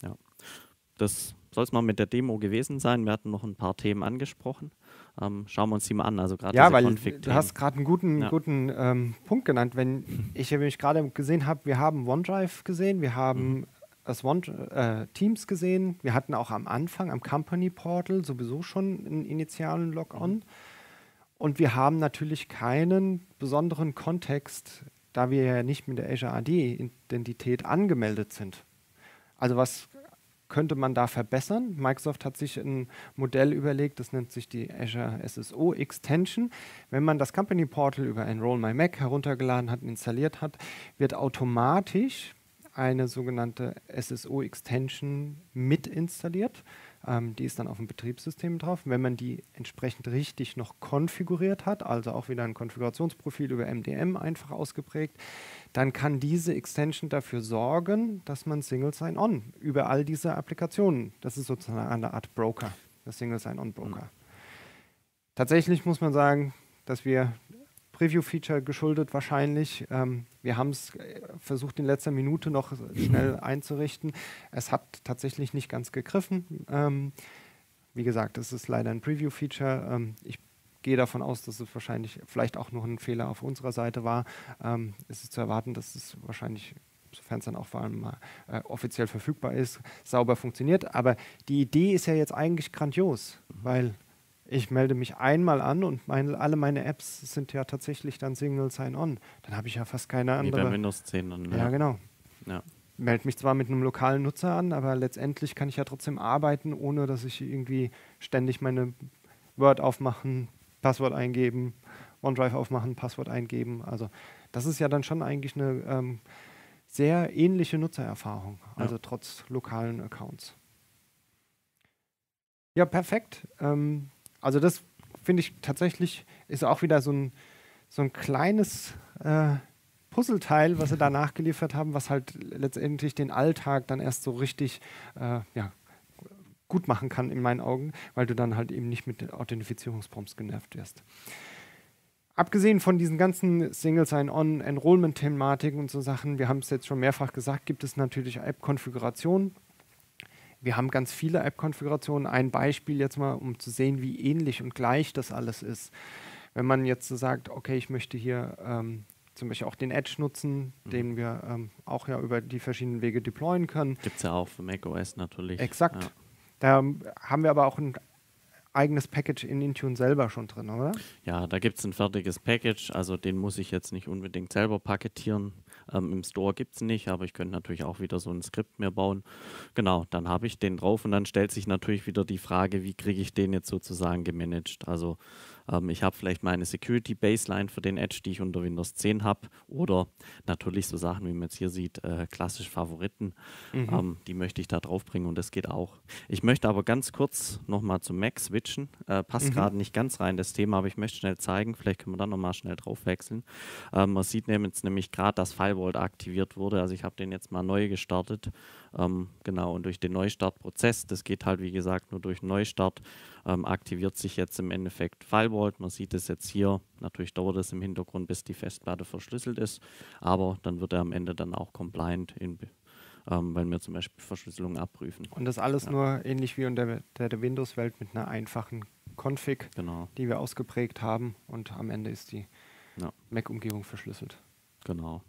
Mhm. Ja. Das soll es mal mit der Demo gewesen sein. Wir hatten noch ein paar Themen angesprochen. Ähm, schauen wir uns die mal an. Also ja, weil du hast gerade einen guten, ja. guten ähm, Punkt genannt. Wenn ich nämlich gerade gesehen habe, wir haben OneDrive gesehen, wir haben mhm. das One, äh, Teams gesehen, wir hatten auch am Anfang am Company Portal sowieso schon einen initialen Login. Mhm. Und wir haben natürlich keinen besonderen Kontext, da wir ja nicht mit der Azure AD-Identität angemeldet sind. Also was könnte man da verbessern. Microsoft hat sich ein Modell überlegt, das nennt sich die Azure SSO Extension. Wenn man das Company Portal über Enroll My Mac heruntergeladen hat und installiert hat, wird automatisch eine sogenannte SSO Extension mit installiert. Ähm, die ist dann auf dem Betriebssystem drauf. Wenn man die entsprechend richtig noch konfiguriert hat, also auch wieder ein Konfigurationsprofil über MDM einfach ausgeprägt, dann kann diese Extension dafür sorgen, dass man Single Sign-On über all diese Applikationen, das ist sozusagen eine Art Broker, das Single Sign-On Broker. Mhm. Tatsächlich muss man sagen, dass wir Preview-Feature geschuldet wahrscheinlich. Ähm, wir haben es äh, versucht in letzter Minute noch schnell einzurichten. Es hat tatsächlich nicht ganz gegriffen. Ähm, wie gesagt, es ist leider ein Preview-Feature. Ähm, ich gehe davon aus, dass es wahrscheinlich vielleicht auch noch ein Fehler auf unserer Seite war. Ähm, es ist zu erwarten, dass es wahrscheinlich sofern es dann auch vor allem mal äh, offiziell verfügbar ist, sauber funktioniert. Aber die Idee ist ja jetzt eigentlich grandios, weil ich melde mich einmal an und meine, alle meine Apps sind ja tatsächlich dann Single Sign-On. Dann habe ich ja fast keine andere. Wie bei Windows 10 dann. Ja, ja genau. Ja. Melde mich zwar mit einem lokalen Nutzer an, aber letztendlich kann ich ja trotzdem arbeiten, ohne dass ich irgendwie ständig meine Word aufmachen, Passwort eingeben, OneDrive aufmachen, Passwort eingeben. Also das ist ja dann schon eigentlich eine ähm, sehr ähnliche Nutzererfahrung, also ja. trotz lokalen Accounts. Ja, perfekt. Ähm, also das finde ich tatsächlich ist auch wieder so ein, so ein kleines äh, Puzzleteil, was sie da nachgeliefert haben, was halt letztendlich den Alltag dann erst so richtig äh, ja, gut machen kann in meinen Augen, weil du dann halt eben nicht mit Authentifizierungsprompts genervt wirst. Abgesehen von diesen ganzen Single Sign-On, Enrollment-Thematiken und so Sachen, wir haben es jetzt schon mehrfach gesagt, gibt es natürlich App-Konfigurationen, wir haben ganz viele App-Konfigurationen. Ein Beispiel jetzt mal, um zu sehen, wie ähnlich und gleich das alles ist. Wenn man jetzt so sagt, okay, ich möchte hier ähm, zum Beispiel auch den Edge nutzen, mhm. den wir ähm, auch ja über die verschiedenen Wege deployen können. Gibt es ja auch für macOS natürlich. Exakt. Ja. Da haben wir aber auch ein eigenes Package in Intune selber schon drin, oder? Ja, da gibt es ein fertiges Package, also den muss ich jetzt nicht unbedingt selber paketieren. Ähm, Im Store gibt es nicht, aber ich könnte natürlich auch wieder so ein Skript mir bauen. Genau, dann habe ich den drauf und dann stellt sich natürlich wieder die Frage, wie kriege ich den jetzt sozusagen gemanagt? Also ähm, ich habe vielleicht meine Security Baseline für den Edge, die ich unter Windows 10 habe. Oder natürlich so Sachen, wie man jetzt hier sieht, äh, klassisch Favoriten. Mhm. Ähm, die möchte ich da drauf bringen und das geht auch. Ich möchte aber ganz kurz nochmal zum Mac switchen. Äh, passt mhm. gerade nicht ganz rein, das Thema, aber ich möchte schnell zeigen. Vielleicht können wir dann nochmal schnell drauf wechseln. Ähm, man sieht nämlich, nämlich gerade, dass Firewall aktiviert wurde. Also ich habe den jetzt mal neu gestartet. Ähm, genau, und durch den Neustartprozess, das geht halt wie gesagt nur durch Neustart, ähm, aktiviert sich jetzt im Endeffekt Firewall. Man sieht es jetzt hier, natürlich dauert es im Hintergrund, bis die Festplatte verschlüsselt ist, aber dann wird er am Ende dann auch compliant in, ähm, weil wir zum Beispiel Verschlüsselung abprüfen. Und das alles ja. nur ähnlich wie in der, der, der Windows-Welt mit einer einfachen Config, genau. die wir ausgeprägt haben und am Ende ist die ja. Mac-Umgebung verschlüsselt. Genau.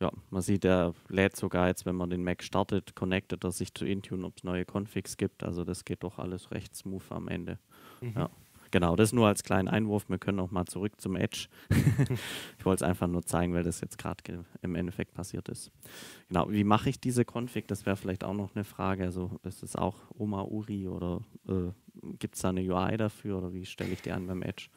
Ja, man sieht, er lädt sogar jetzt, wenn man den Mac startet, connectet er sich zu Intune, ob es neue Configs gibt. Also das geht doch alles recht smooth am Ende. Mhm. Ja. Genau, das nur als kleinen Einwurf. Wir können auch mal zurück zum Edge. ich wollte es einfach nur zeigen, weil das jetzt gerade im Endeffekt passiert ist. Genau, wie mache ich diese Config? Das wäre vielleicht auch noch eine Frage. Also ist es auch Oma Uri oder äh, gibt es da eine UI dafür oder wie stelle ich die an beim Edge?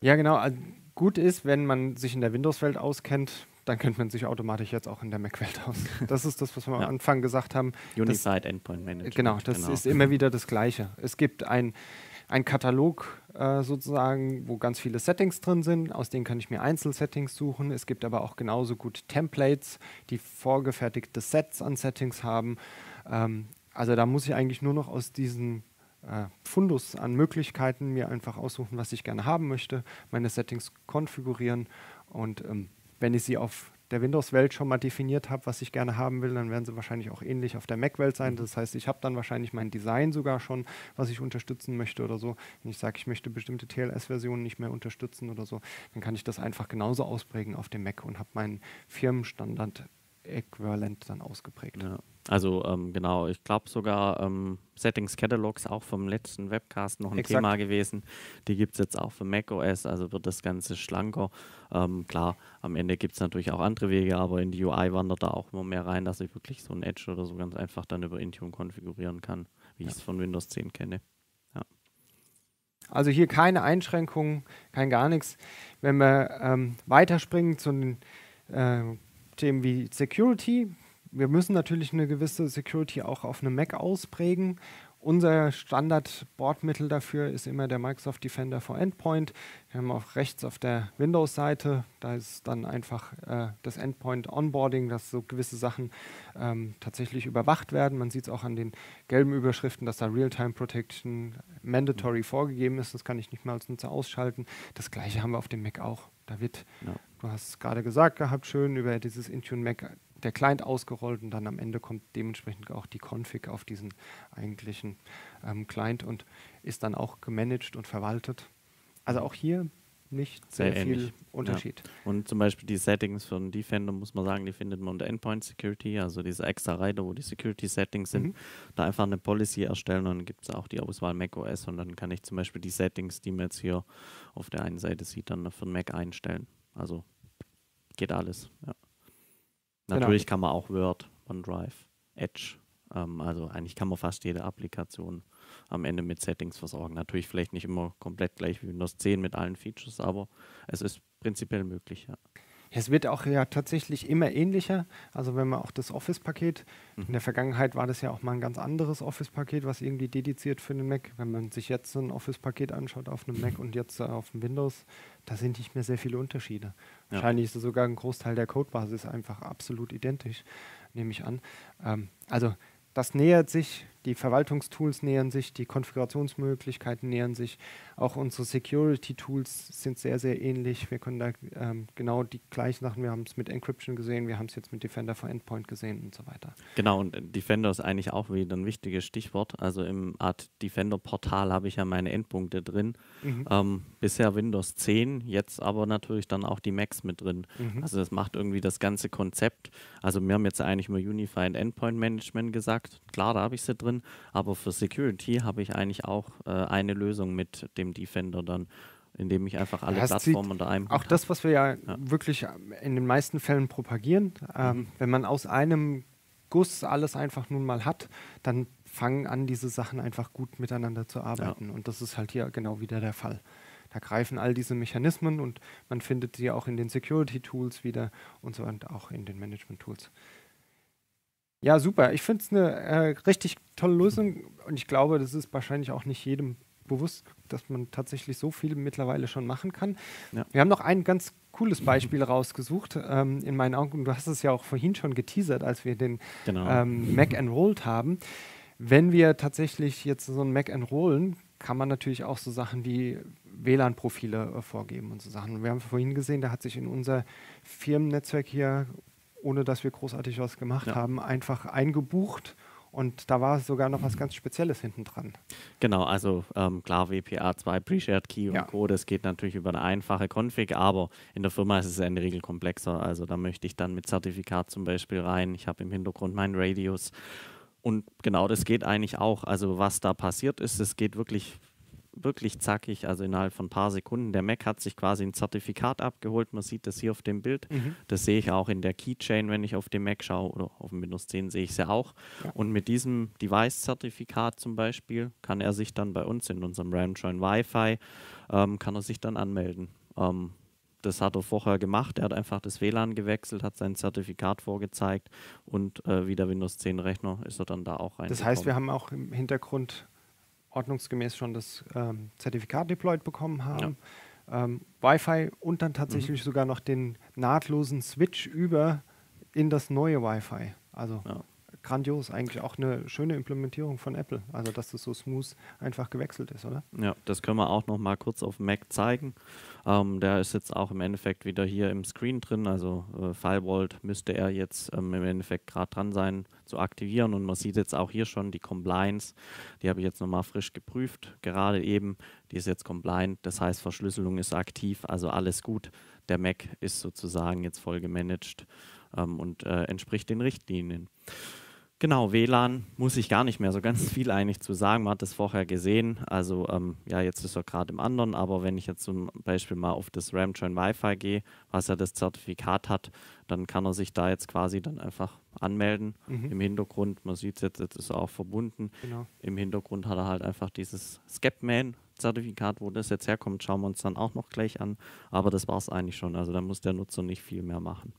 Ja, genau. Also gut ist, wenn man sich in der Windows-Welt auskennt, dann kennt man sich automatisch jetzt auch in der Mac-Welt aus. Das ist das, was wir ja. am Anfang gesagt haben. Unified das, Endpoint Management. Genau, das genau. ist immer wieder das Gleiche. Es gibt ein, ein Katalog äh, sozusagen, wo ganz viele Settings drin sind. Aus denen kann ich mir Einzelsettings suchen. Es gibt aber auch genauso gut Templates, die vorgefertigte Sets an Settings haben. Ähm, also da muss ich eigentlich nur noch aus diesen äh, Fundus an Möglichkeiten mir einfach aussuchen, was ich gerne haben möchte, meine Settings konfigurieren und ähm, wenn ich sie auf der Windows-Welt schon mal definiert habe, was ich gerne haben will, dann werden sie wahrscheinlich auch ähnlich auf der Mac-Welt sein. Mhm. Das heißt, ich habe dann wahrscheinlich mein Design sogar schon, was ich unterstützen möchte oder so. Wenn ich sage, ich möchte bestimmte TLS-Versionen nicht mehr unterstützen oder so, dann kann ich das einfach genauso ausprägen auf dem Mac und habe meinen Firmenstandard-Äquivalent dann ausgeprägt. Ja. Also ähm, genau, ich glaube sogar ähm, Settings Catalogs auch vom letzten Webcast noch ein Exakt. Thema gewesen. Die gibt es jetzt auch für macOS, also wird das Ganze schlanker. Ähm, klar, am Ende gibt es natürlich auch andere Wege, aber in die UI wandert da auch immer mehr rein, dass ich wirklich so ein Edge oder so ganz einfach dann über Intune konfigurieren kann, wie ja. ich es von Windows 10 kenne. Ja. Also hier keine Einschränkungen, kein gar nichts. Wenn wir ähm, weiterspringen zu den äh, Themen wie Security, wir müssen natürlich eine gewisse Security auch auf einem Mac ausprägen. Unser Standard-Bordmittel dafür ist immer der Microsoft Defender for Endpoint. Wir haben auch rechts auf der Windows-Seite, da ist dann einfach äh, das Endpoint-Onboarding, dass so gewisse Sachen ähm, tatsächlich überwacht werden. Man sieht es auch an den gelben Überschriften, dass da Real-Time Protection mandatory vorgegeben ist. Das kann ich nicht mehr als Nutzer ausschalten. Das gleiche haben wir auf dem Mac auch. Da wird, ja. du hast es gerade gesagt gehabt, schön über dieses Intune Mac der Client ausgerollt und dann am Ende kommt dementsprechend auch die Config auf diesen eigentlichen ähm, Client und ist dann auch gemanagt und verwaltet. Also auch hier nicht sehr, sehr viel Unterschied. Ja. Und zum Beispiel die Settings für einen Defender, muss man sagen, die findet man unter Endpoint Security, also diese extra Reiter, wo die Security Settings sind. Mhm. Da einfach eine Policy erstellen und dann gibt es auch die Auswahl macOS und dann kann ich zum Beispiel die Settings, die man jetzt hier auf der einen Seite sieht, dann für den Mac einstellen. Also geht alles. Ja. Genau. Natürlich genau. kann man auch Word, OneDrive, Edge, ähm, also eigentlich kann man fast jede Applikation am Ende mit Settings versorgen. Natürlich vielleicht nicht immer komplett gleich wie Windows 10 mit allen Features, aber es ist prinzipiell möglich, ja. Es wird auch ja tatsächlich immer ähnlicher. Also wenn man auch das Office-Paket, mhm. in der Vergangenheit war das ja auch mal ein ganz anderes Office-Paket, was irgendwie dediziert für den Mac. Wenn man sich jetzt ein Office-Paket anschaut auf einem Mac und jetzt äh, auf dem Windows, da sind nicht mehr sehr viele Unterschiede. Ja. Wahrscheinlich ist sogar ein Großteil der Codebasis einfach absolut identisch, nehme ich an. Ähm, also das nähert sich die Verwaltungstools nähern sich, die Konfigurationsmöglichkeiten nähern sich, auch unsere Security-Tools sind sehr, sehr ähnlich. Wir können da ähm, genau die gleichen Sachen, wir haben es mit Encryption gesehen, wir haben es jetzt mit Defender for Endpoint gesehen und so weiter. Genau, und Defender ist eigentlich auch wieder ein wichtiges Stichwort. Also im Art Defender-Portal habe ich ja meine Endpunkte drin. Mhm. Ähm, bisher Windows 10, jetzt aber natürlich dann auch die Macs mit drin. Mhm. Also das macht irgendwie das ganze Konzept. Also wir haben jetzt eigentlich mal Unified Endpoint Management gesagt. Klar, da habe ich sie drin, aber für Security habe ich eigentlich auch äh, eine Lösung mit dem Defender dann indem ich einfach alle das Plattformen unter einem. Auch das, was wir ja, ja, wirklich in den meisten Fällen propagieren, ähm, mhm. wenn man aus einem Guss alles einfach nun mal hat, dann fangen an, diese Sachen einfach gut miteinander zu arbeiten. Ja. Und das ist halt hier genau wieder der Fall. Da greifen all diese Mechanismen und man findet sie auch in den Security-Tools wieder und so und auch in den Management-Tools. Ja, super. Ich finde es eine äh, richtig tolle Lösung und ich glaube, das ist wahrscheinlich auch nicht jedem bewusst, dass man tatsächlich so viel mittlerweile schon machen kann. Ja. Wir haben noch ein ganz cooles Beispiel rausgesucht, ähm, in meinen Augen. Du hast es ja auch vorhin schon geteasert, als wir den genau. ähm, Mac enrolled haben. Wenn wir tatsächlich jetzt so ein Mac enrollen, kann man natürlich auch so Sachen wie WLAN-Profile äh, vorgeben und so Sachen. Wir haben vorhin gesehen, da hat sich in unser Firmennetzwerk hier, ohne dass wir großartig was gemacht ja. haben, einfach eingebucht. Und da war sogar noch was ganz Spezielles hinten dran. Genau, also ähm, klar, WPA2, Pre-Shared Key ja. und Co., das geht natürlich über eine einfache Config, aber in der Firma ist es in der Regel komplexer. Also da möchte ich dann mit Zertifikat zum Beispiel rein. Ich habe im Hintergrund meinen Radius. Und genau das geht eigentlich auch. Also was da passiert ist, es geht wirklich wirklich zackig, also innerhalb von ein paar Sekunden. Der Mac hat sich quasi ein Zertifikat abgeholt. Man sieht das hier auf dem Bild. Mhm. Das sehe ich auch in der Keychain, wenn ich auf dem Mac schaue oder auf dem Windows 10 sehe ich es ja auch. Ja. Und mit diesem Device-Zertifikat zum Beispiel kann er sich dann bei uns in unserem Ramjoin Wi-Fi, ähm, kann er sich dann anmelden. Ähm, das hat er vorher gemacht. Er hat einfach das WLAN gewechselt, hat sein Zertifikat vorgezeigt und äh, wie der Windows 10 Rechner ist er dann da auch rein. Das heißt, wir haben auch im Hintergrund ordnungsgemäß schon das ähm, Zertifikat deployed bekommen haben. Ja. Ähm, Wi-Fi und dann tatsächlich mhm. sogar noch den nahtlosen Switch über in das neue Wi-Fi. Also ja. Grandios, eigentlich auch eine schöne Implementierung von Apple. Also dass das so smooth einfach gewechselt ist, oder? Ja, das können wir auch noch mal kurz auf Mac zeigen. Ähm, der ist jetzt auch im Endeffekt wieder hier im Screen drin. Also äh, Firewall müsste er jetzt ähm, im Endeffekt gerade dran sein zu aktivieren. Und man sieht jetzt auch hier schon die Compliance. Die habe ich jetzt nochmal frisch geprüft, gerade eben. Die ist jetzt compliant. Das heißt, Verschlüsselung ist aktiv, also alles gut. Der Mac ist sozusagen jetzt voll gemanagt ähm, und äh, entspricht den Richtlinien. Genau, WLAN muss ich gar nicht mehr so ganz viel eigentlich zu sagen. Man hat das vorher gesehen. Also ähm, ja, jetzt ist er gerade im anderen, aber wenn ich jetzt zum Beispiel mal auf das Ramjoin Wi-Fi gehe, was ja das Zertifikat hat, dann kann er sich da jetzt quasi dann einfach anmelden mhm. im Hintergrund. Man sieht es jetzt, jetzt ist er auch verbunden. Genau. Im Hintergrund hat er halt einfach dieses Scapman-Zertifikat, wo das jetzt herkommt, schauen wir uns dann auch noch gleich an. Aber das war es eigentlich schon. Also da muss der Nutzer nicht viel mehr machen.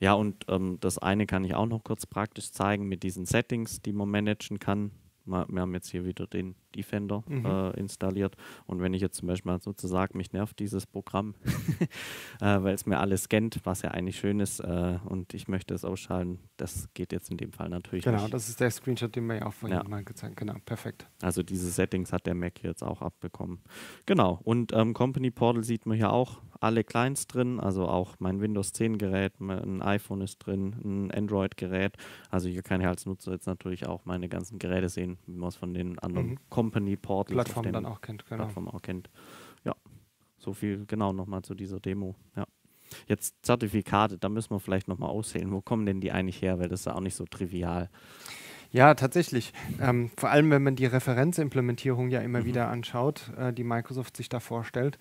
Ja, und ähm, das eine kann ich auch noch kurz praktisch zeigen mit diesen Settings, die man managen kann. Wir haben jetzt hier wieder den Defender mhm. äh, installiert. Und wenn ich jetzt zum Beispiel als Nutzer sage, mich nervt dieses Programm, äh, weil es mir alles scannt, was ja eigentlich schön ist, äh, und ich möchte es ausschalten, das geht jetzt in dem Fall natürlich genau, nicht. Genau, das ist der Screenshot, den wir ja auch vorhin ja. mal gezeigt haben. Genau, perfekt. Also diese Settings hat der Mac jetzt auch abbekommen. Genau, und ähm, Company Portal sieht man hier auch alle Clients drin, also auch mein Windows 10 Gerät, ein iPhone ist drin, ein Android Gerät. Also hier kann ich als Nutzer jetzt natürlich auch meine ganzen Geräte sehen, wie man es von den anderen mhm. Company Portals Plattform dann auch kennt. Genau. Plattform auch kennt. Ja, so viel genau nochmal zu dieser Demo. Ja. Jetzt Zertifikate, da müssen wir vielleicht nochmal auszählen. Wo kommen denn die eigentlich her? Weil das ist ja auch nicht so trivial. Ja, tatsächlich. Ähm, vor allem, wenn man die Referenzimplementierung ja immer mhm. wieder anschaut, äh, die Microsoft sich da vorstellt.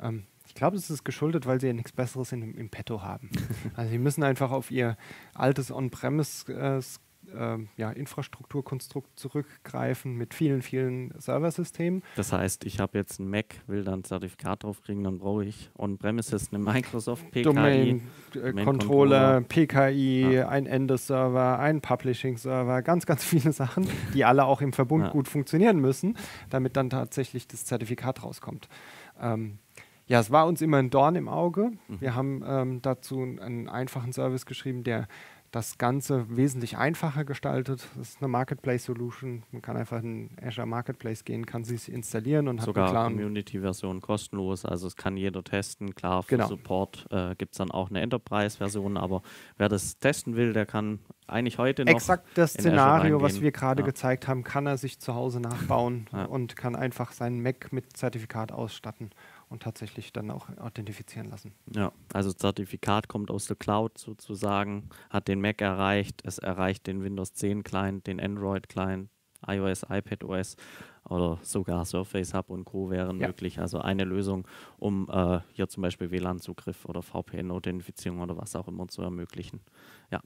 Ähm, ich glaube, es ist geschuldet, weil sie ja nichts Besseres in, im Petto haben. also sie müssen einfach auf ihr altes On-Premise äh, äh, ja, Infrastrukturkonstrukt zurückgreifen mit vielen, vielen Serversystemen. Das heißt, ich habe jetzt ein Mac, will dann ein Zertifikat draufkriegen, dann brauche ich on-premises eine Microsoft PKI. Domain, äh, Controller, PKI, ja. ein Endes-Server, ein Publishing-Server, ganz, ganz viele Sachen, die alle auch im Verbund ja. gut funktionieren müssen, damit dann tatsächlich das Zertifikat rauskommt. Ähm, Ja, es war uns immer ein Dorn im Auge. Mhm. Wir haben ähm, dazu einen einfachen Service geschrieben, der das Ganze wesentlich einfacher gestaltet. Das ist eine Marketplace-Solution. Man kann einfach in Azure Marketplace gehen, kann sie installieren und Sogar hat eine Community-Version kostenlos, also es kann jeder testen. Klar, für genau. Support äh, gibt es dann auch eine Enterprise-Version, aber wer das testen will, der kann eigentlich heute noch. Exakt das Szenario, was wir gerade ja. gezeigt haben, kann er sich zu Hause nachbauen ja. und kann einfach seinen Mac mit Zertifikat ausstatten und tatsächlich dann auch authentifizieren lassen. Ja, also Zertifikat kommt aus der Cloud sozusagen, hat den Mac erreicht, es erreicht den Windows 10 Client, den Android Client, iOS, iPadOS oder sogar Surface Hub und Co. wären ja. möglich. Also eine Lösung, um äh, hier zum Beispiel WLAN-Zugriff oder VPN-Authentifizierung oder was auch immer zu ermöglichen. Ja.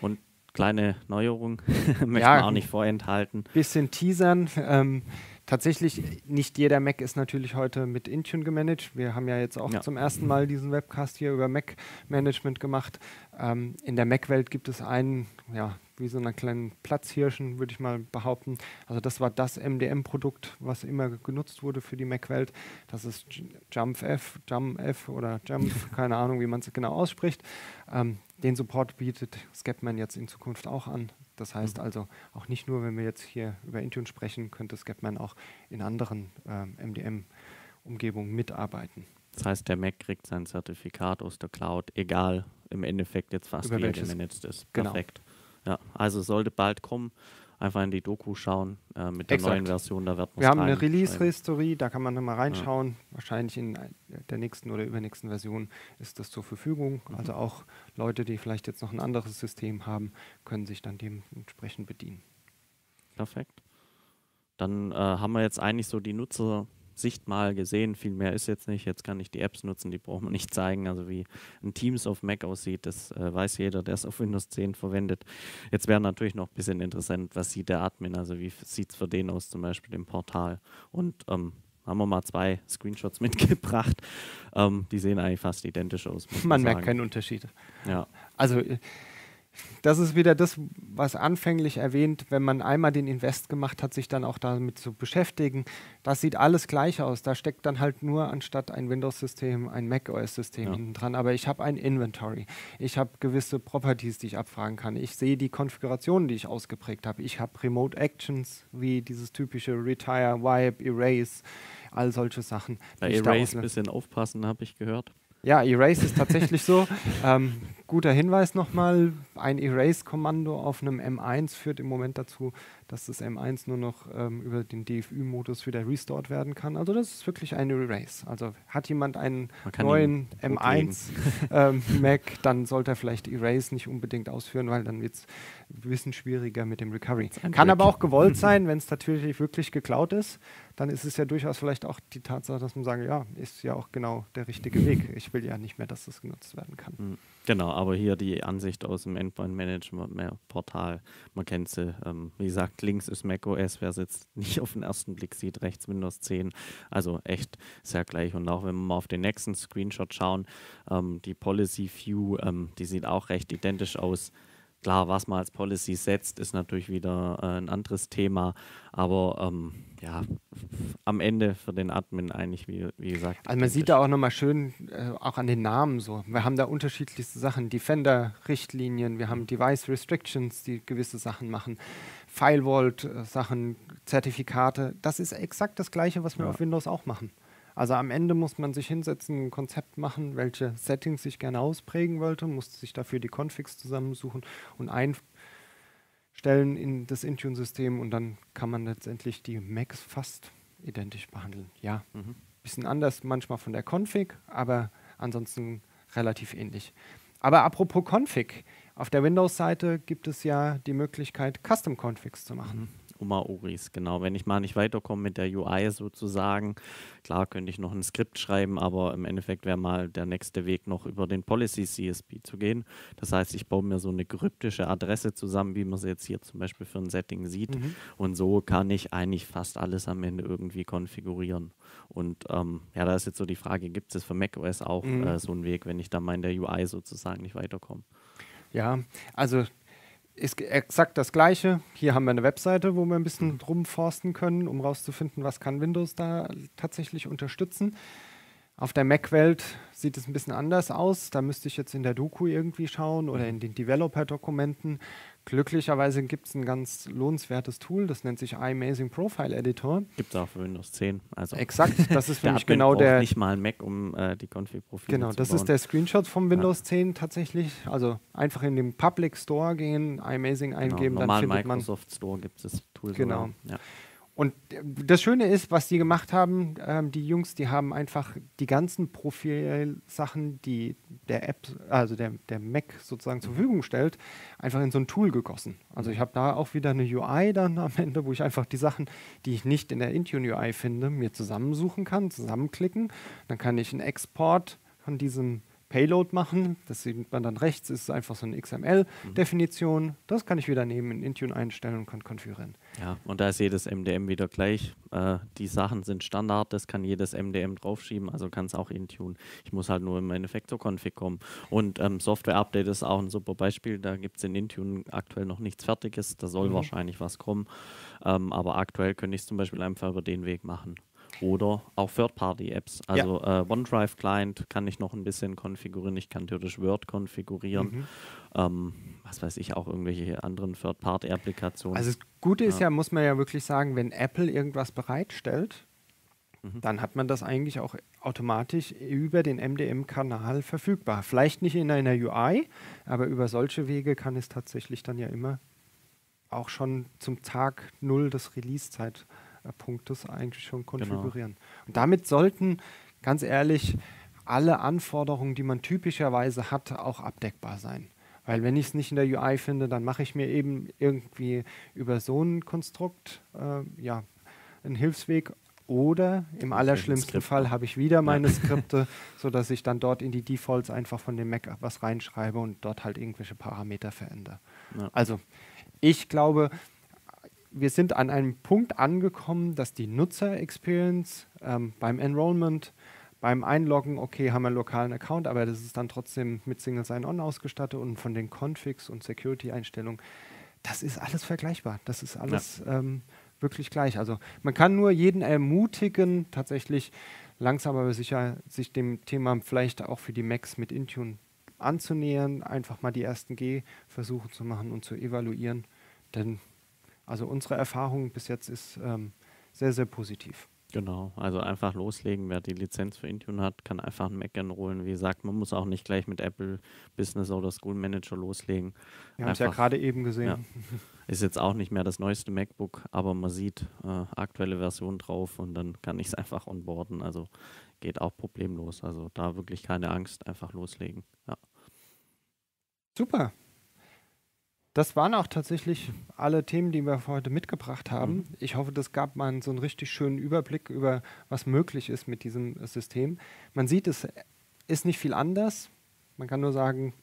Und kleine Neuerung möchte ja, man auch nicht vorenthalten. Bisschen teasern. Ähm, tatsächlich, nicht jeder Mac ist natürlich heute mit Intune gemanagt. Wir haben ja jetzt auch ja. zum ersten Mal diesen Webcast hier über Mac-Management gemacht. Ähm, in der Mac-Welt gibt es einen, ja, wie so einen kleinen Platzhirschen, würde ich mal behaupten. Also das war das MDM-Produkt, was immer genutzt wurde für die Mac-Welt. Das ist JumpF, JumpF oder Jump, keine Ahnung, wie man es genau ausspricht. Ähm, den Support bietet Scapman jetzt in Zukunft auch an. Das heißt mhm. also auch nicht nur, wenn wir jetzt hier über Intune sprechen, könnte Scapman auch in anderen ähm, MDM-Umgebungen mitarbeiten. Das heißt, der Mac kriegt sein Zertifikat aus der Cloud, egal im Endeffekt jetzt fast über wie er gemanagt ist. Genau. Perfekt. Ja, also sollte bald kommen einfach in die Doku schauen äh, mit der Exakt. neuen Version. Da wird Wir haben eine Release-History, da kann man nochmal reinschauen. Ja. Wahrscheinlich in der nächsten oder übernächsten Version ist das zur Verfügung. Mhm. Also auch Leute, die vielleicht jetzt noch ein anderes System haben, können sich dann dementsprechend bedienen. Perfekt. Dann äh, haben wir jetzt eigentlich so die Nutzer Sicht mal gesehen. Viel mehr ist jetzt nicht. Jetzt kann ich die Apps nutzen, die braucht man nicht zeigen. Also wie ein Teams auf Mac aussieht, das äh, weiß jeder, der es auf Windows 10 verwendet. Jetzt wäre natürlich noch ein bisschen interessant, was sieht der Admin, also wie sieht es für den aus, zum Beispiel im Portal. Und ähm, haben wir mal zwei Screenshots mitgebracht. Ähm, die sehen eigentlich fast identisch aus. Man, merkt keinen Unterschied. Ja. Also äh, das ist wieder das, was anfänglich erwähnt, wenn man einmal den Invest gemacht hat, sich dann auch damit zu beschäftigen. Das sieht alles gleich aus. Da steckt dann halt nur anstatt ein Windows-System ein macOS-System ja. hinten dran. Aber ich habe ein Inventory. Ich habe gewisse Properties, die ich abfragen kann. Ich sehe die Konfigurationen, die ich ausgeprägt habe. Ich habe Remote Actions wie dieses typische Retire, Wipe, Erase, all solche Sachen. Bei Erase ein bisschen aufpassen, habe ich gehört. Ja, Erase ist tatsächlich so. Ähm, guter Hinweis nochmal, ein Erase-Kommando auf einem M1 führt im Moment dazu, dass das M1 nur noch ähm, über den DFÜ-Modus wieder restored werden kann. Also das ist wirklich ein Erase. Also hat jemand einen neuen M1 ähm, Mac, dann sollte er vielleicht Erase nicht unbedingt ausführen, weil dann wird es ein bisschen schwieriger mit dem Recovery. Kann aber auch gewollt sein, wenn es natürlich wirklich geklaut ist, dann ist es ja durchaus vielleicht auch die Tatsache, dass man sagen, ja, ist ja auch genau der richtige Weg. Ich will ja nicht mehr, dass das genutzt werden kann. Mhm. Genau, aber hier die Ansicht aus dem Endpoint-Management-Portal, man kennt sie. Ähm, wie gesagt, links ist macOS, wer es jetzt nicht auf den ersten Blick sieht, rechts Windows 10. Also echt sehr gleich. Und auch wenn wir mal auf den nächsten Screenshot schauen, ähm, die Policy View, ähm, die sieht auch recht identisch aus. Klar, was man als Policy setzt, ist natürlich wieder äh, ein anderes Thema, aber ähm, ja, am Ende für den Admin eigentlich, wie, wie gesagt. Also man sieht da auch nochmal schön, äh, auch an den Namen so. Wir haben da unterschiedlichste Sachen, Defender-Richtlinien, wir haben Device Restrictions, die gewisse Sachen machen, Firewall-Sachen, Zertifikate. Das ist exakt das Gleiche, was wir ja. auf Windows auch machen. Also am Ende muss man sich hinsetzen, ein Konzept machen, welche Settings ich gerne ausprägen wollte, muss sich dafür die Configs zusammensuchen und einstellen in das Intune-System und dann kann man letztendlich die Macs fast identisch behandeln. Ja, mhm. bisschen anders manchmal von der Config, aber ansonsten relativ ähnlich. Aber apropos Config, auf der Windows-Seite gibt es ja die Möglichkeit, Custom-Configs zu machen. Mhm. Oma-Oris, genau. Wenn ich mal nicht weiterkomme mit der UI sozusagen, klar könnte ich noch ein Skript schreiben, aber im Endeffekt wäre mal der nächste Weg noch über den Policy CSP zu gehen. Das heißt, ich baue mir so eine kryptische Adresse zusammen, wie man sie jetzt hier zum Beispiel für ein Setting sieht. Mhm. Und so kann ich eigentlich fast alles am Ende irgendwie konfigurieren. Und ähm, ja, da ist jetzt so die Frage, gibt es für macOS auch mhm. äh, so einen Weg, wenn ich da mal in der UI sozusagen nicht weiterkomme? Ja, also ist exakt das Gleiche. Hier haben wir eine Webseite, wo wir ein bisschen drum forsten können, um rauszufinden, was kann Windows da tatsächlich unterstützen. Auf der Mac-Welt sieht es ein bisschen anders aus. Da müsste ich jetzt in der Doku irgendwie schauen oder in den Developer-Dokumenten. Glücklicherweise gibt es ein ganz lohnenswertes Tool, das nennt sich iMazing Profile Editor. Gibt es auch für Windows 10. Also Exakt, das ist für mich genau der. nicht mal ein Mac, um äh, die Config-Profile Genau, das bauen. ist der Screenshot vom Windows ja. 10 tatsächlich. Also einfach in den Public Store gehen, iMazing genau, eingeben, genau, dann findet Microsoft Store gibt es das Tool. Genau. Ja. Und das Schöne ist, was die gemacht haben, ähm, die Jungs, die haben einfach die ganzen Profilsachen, die der App, also der, der Mac sozusagen zur Verfügung stellt, einfach in so ein Tool gegossen. Also ich habe da auch wieder eine UI dann am Ende, wo ich einfach die Sachen, die ich nicht in der Intune UI finde, mir zusammensuchen kann, zusammenklicken. Dann kann ich einen Export von diesem Payload machen. Das sieht man dann rechts, ist einfach so eine XML-Definition. Mhm. Das kann ich wieder nehmen, in Intune einstellen und kann konfigurieren. Ja, und da ist jedes MDM wieder gleich. Äh, die Sachen sind Standard, das kann jedes MDM draufschieben, also kann es auch Intune. Ich muss halt nur im Endeffekt zur Config kommen. Und ähm, Software-Update ist auch ein super Beispiel. Da gibt es in Intune aktuell noch nichts Fertiges. Da soll mhm. wahrscheinlich was kommen. Ähm, aber aktuell könnte ich es zum Beispiel einfach über den Weg machen oder auch Third-Party-Apps. Also ja. äh, OneDrive-Client kann ich noch ein bisschen konfigurieren. Ich kann theoretisch Word konfigurieren. Mhm. Ähm, was weiß ich, auch irgendwelche anderen Third-Party-Applikationen. Also das Gute ist ja. ja, muss man ja wirklich sagen, wenn Apple irgendwas bereitstellt, mhm. dann hat man das eigentlich auch automatisch über den MDM-Kanal verfügbar. Vielleicht nicht in einer UI, aber über solche Wege kann es tatsächlich dann ja immer auch schon zum Tag Null des Release-Zeit Punktes eigentlich schon genau. konfigurieren. Genau. Und damit sollten, ganz ehrlich, alle Anforderungen, die man typischerweise hat, auch abdeckbar sein. Weil wenn ich es nicht in der UI finde, dann mache ich mir eben irgendwie über so ein Konstrukt äh, ja, einen Hilfsweg oder im allerschlimmsten Fall habe ich wieder meine Skripte, sodass ich dann dort in die Defaults einfach von dem Mac was reinschreibe und dort halt irgendwelche Parameter verändere. Ja. Also ich glaube, wir sind an einem Punkt angekommen, dass die Nutzer-Experience ähm, beim Enrollment, beim Einloggen, okay, haben wir einen lokalen Account, aber das ist dann trotzdem mit Single Sign-On ausgestattet und von den Configs und Security-Einstellungen, das ist alles vergleichbar. Das ist alles ja. ähm, wirklich gleich. Also man kann nur jeden ermutigen, tatsächlich langsam aber sicher sich dem Thema vielleicht auch für die Macs mit Intune anzunähern, einfach mal die ersten G-Versuche zu machen und zu evaluieren. Denn also unsere Erfahrung bis jetzt ist ähm, sehr, sehr positiv. Genau, also einfach loslegen. Wer die Lizenz für Intune hat, kann einfach einen Mac enrollen. Wie gesagt, man muss auch nicht gleich mit Apple Business oder School Manager loslegen. Wir haben es ja gerade eben gesehen. Ja. Ist jetzt auch nicht mehr das neueste MacBook, aber man sieht äh, aktuelle Version drauf und dann kann ich es einfach onboarden. Also geht auch problemlos. Also da wirklich keine Angst, einfach loslegen. Ja. Super. Das waren auch tatsächlich alle Themen, die wir heute mitgebracht haben. Mhm. Ich hoffe, das gab mal so einen richtig schönen Überblick über, was möglich ist mit diesem System. Man sieht, es ist nicht viel anders. Man kann nur sagen,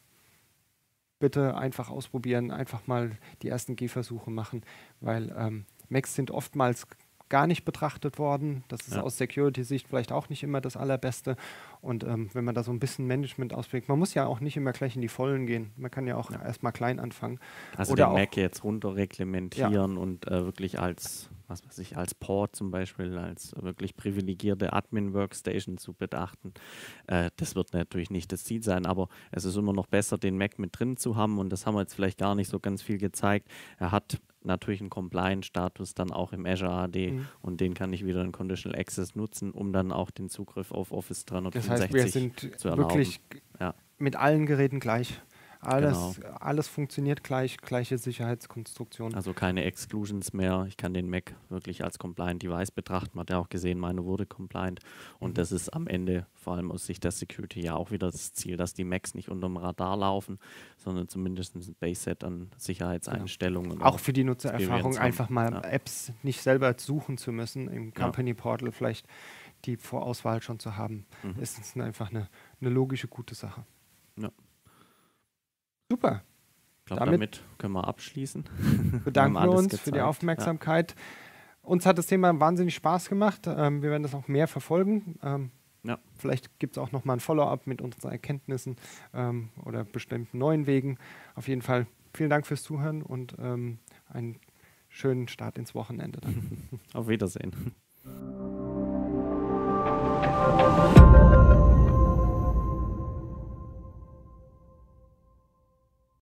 bitte einfach ausprobieren, einfach mal die ersten Gehversuche machen, weil ähm, Macs sind oftmals gar nicht betrachtet worden. Das ist ja. aus Security-Sicht vielleicht auch nicht immer das Allerbeste. Und ähm, wenn man da so ein bisschen Management ausprägt, man muss ja auch nicht immer gleich in die Vollen gehen. Man kann ja auch ja. erstmal klein anfangen. Also Oder den Mac jetzt runterreglementieren ja. und äh, wirklich als, was weiß ich, als Port zum Beispiel, als wirklich privilegierte Admin-Workstation zu betrachten. Äh, das wird natürlich nicht das Ziel sein, aber es ist immer noch besser, den Mac mit drin zu haben. Und das haben wir jetzt vielleicht gar nicht so ganz viel gezeigt. Er hat natürlich einen Compliance-Status dann auch im Azure AD mhm. und den kann ich wieder in Conditional Access nutzen, um dann auch den Zugriff auf Office 365 das heißt, wir sind zu erlauben. wirklich ja. mit allen Geräten gleich. Alles, genau. alles funktioniert gleich, gleiche Sicherheitskonstruktion. Also keine Exclusions mehr. Ich kann den Mac wirklich als Compliant Device betrachten. Man hat ja auch gesehen, meine wurde compliant. Und mhm. das ist am Ende, vor allem aus Sicht der Security, ja auch wieder das Ziel, dass die Macs nicht unter dem Radar laufen, sondern zumindest ein Base-Set an Sicherheitseinstellungen. Genau. Auch für die Nutzererfahrung, einfach mal ja. Apps nicht selber suchen zu müssen, im Company Portal vielleicht die Vorauswahl schon zu haben, mhm. ist einfach eine, eine logische, gute Sache. Super. Ich glaube, damit, damit, können wir abschließen. Bedanken wir, uns gezeigt. für die Aufmerksamkeit. Ja. Uns hat das Thema wahnsinnig Spaß gemacht. Ähm, wir werden das auch mehr verfolgen. Ähm, ja. Vielleicht gibt es auch noch mal ein Follow-up mit unseren Erkenntnissen ähm, oder bestimmten neuen Wegen. Auf jeden Fall vielen Dank fürs Zuhören und ähm, einen schönen Start ins Wochenende. Auf Wiedersehen.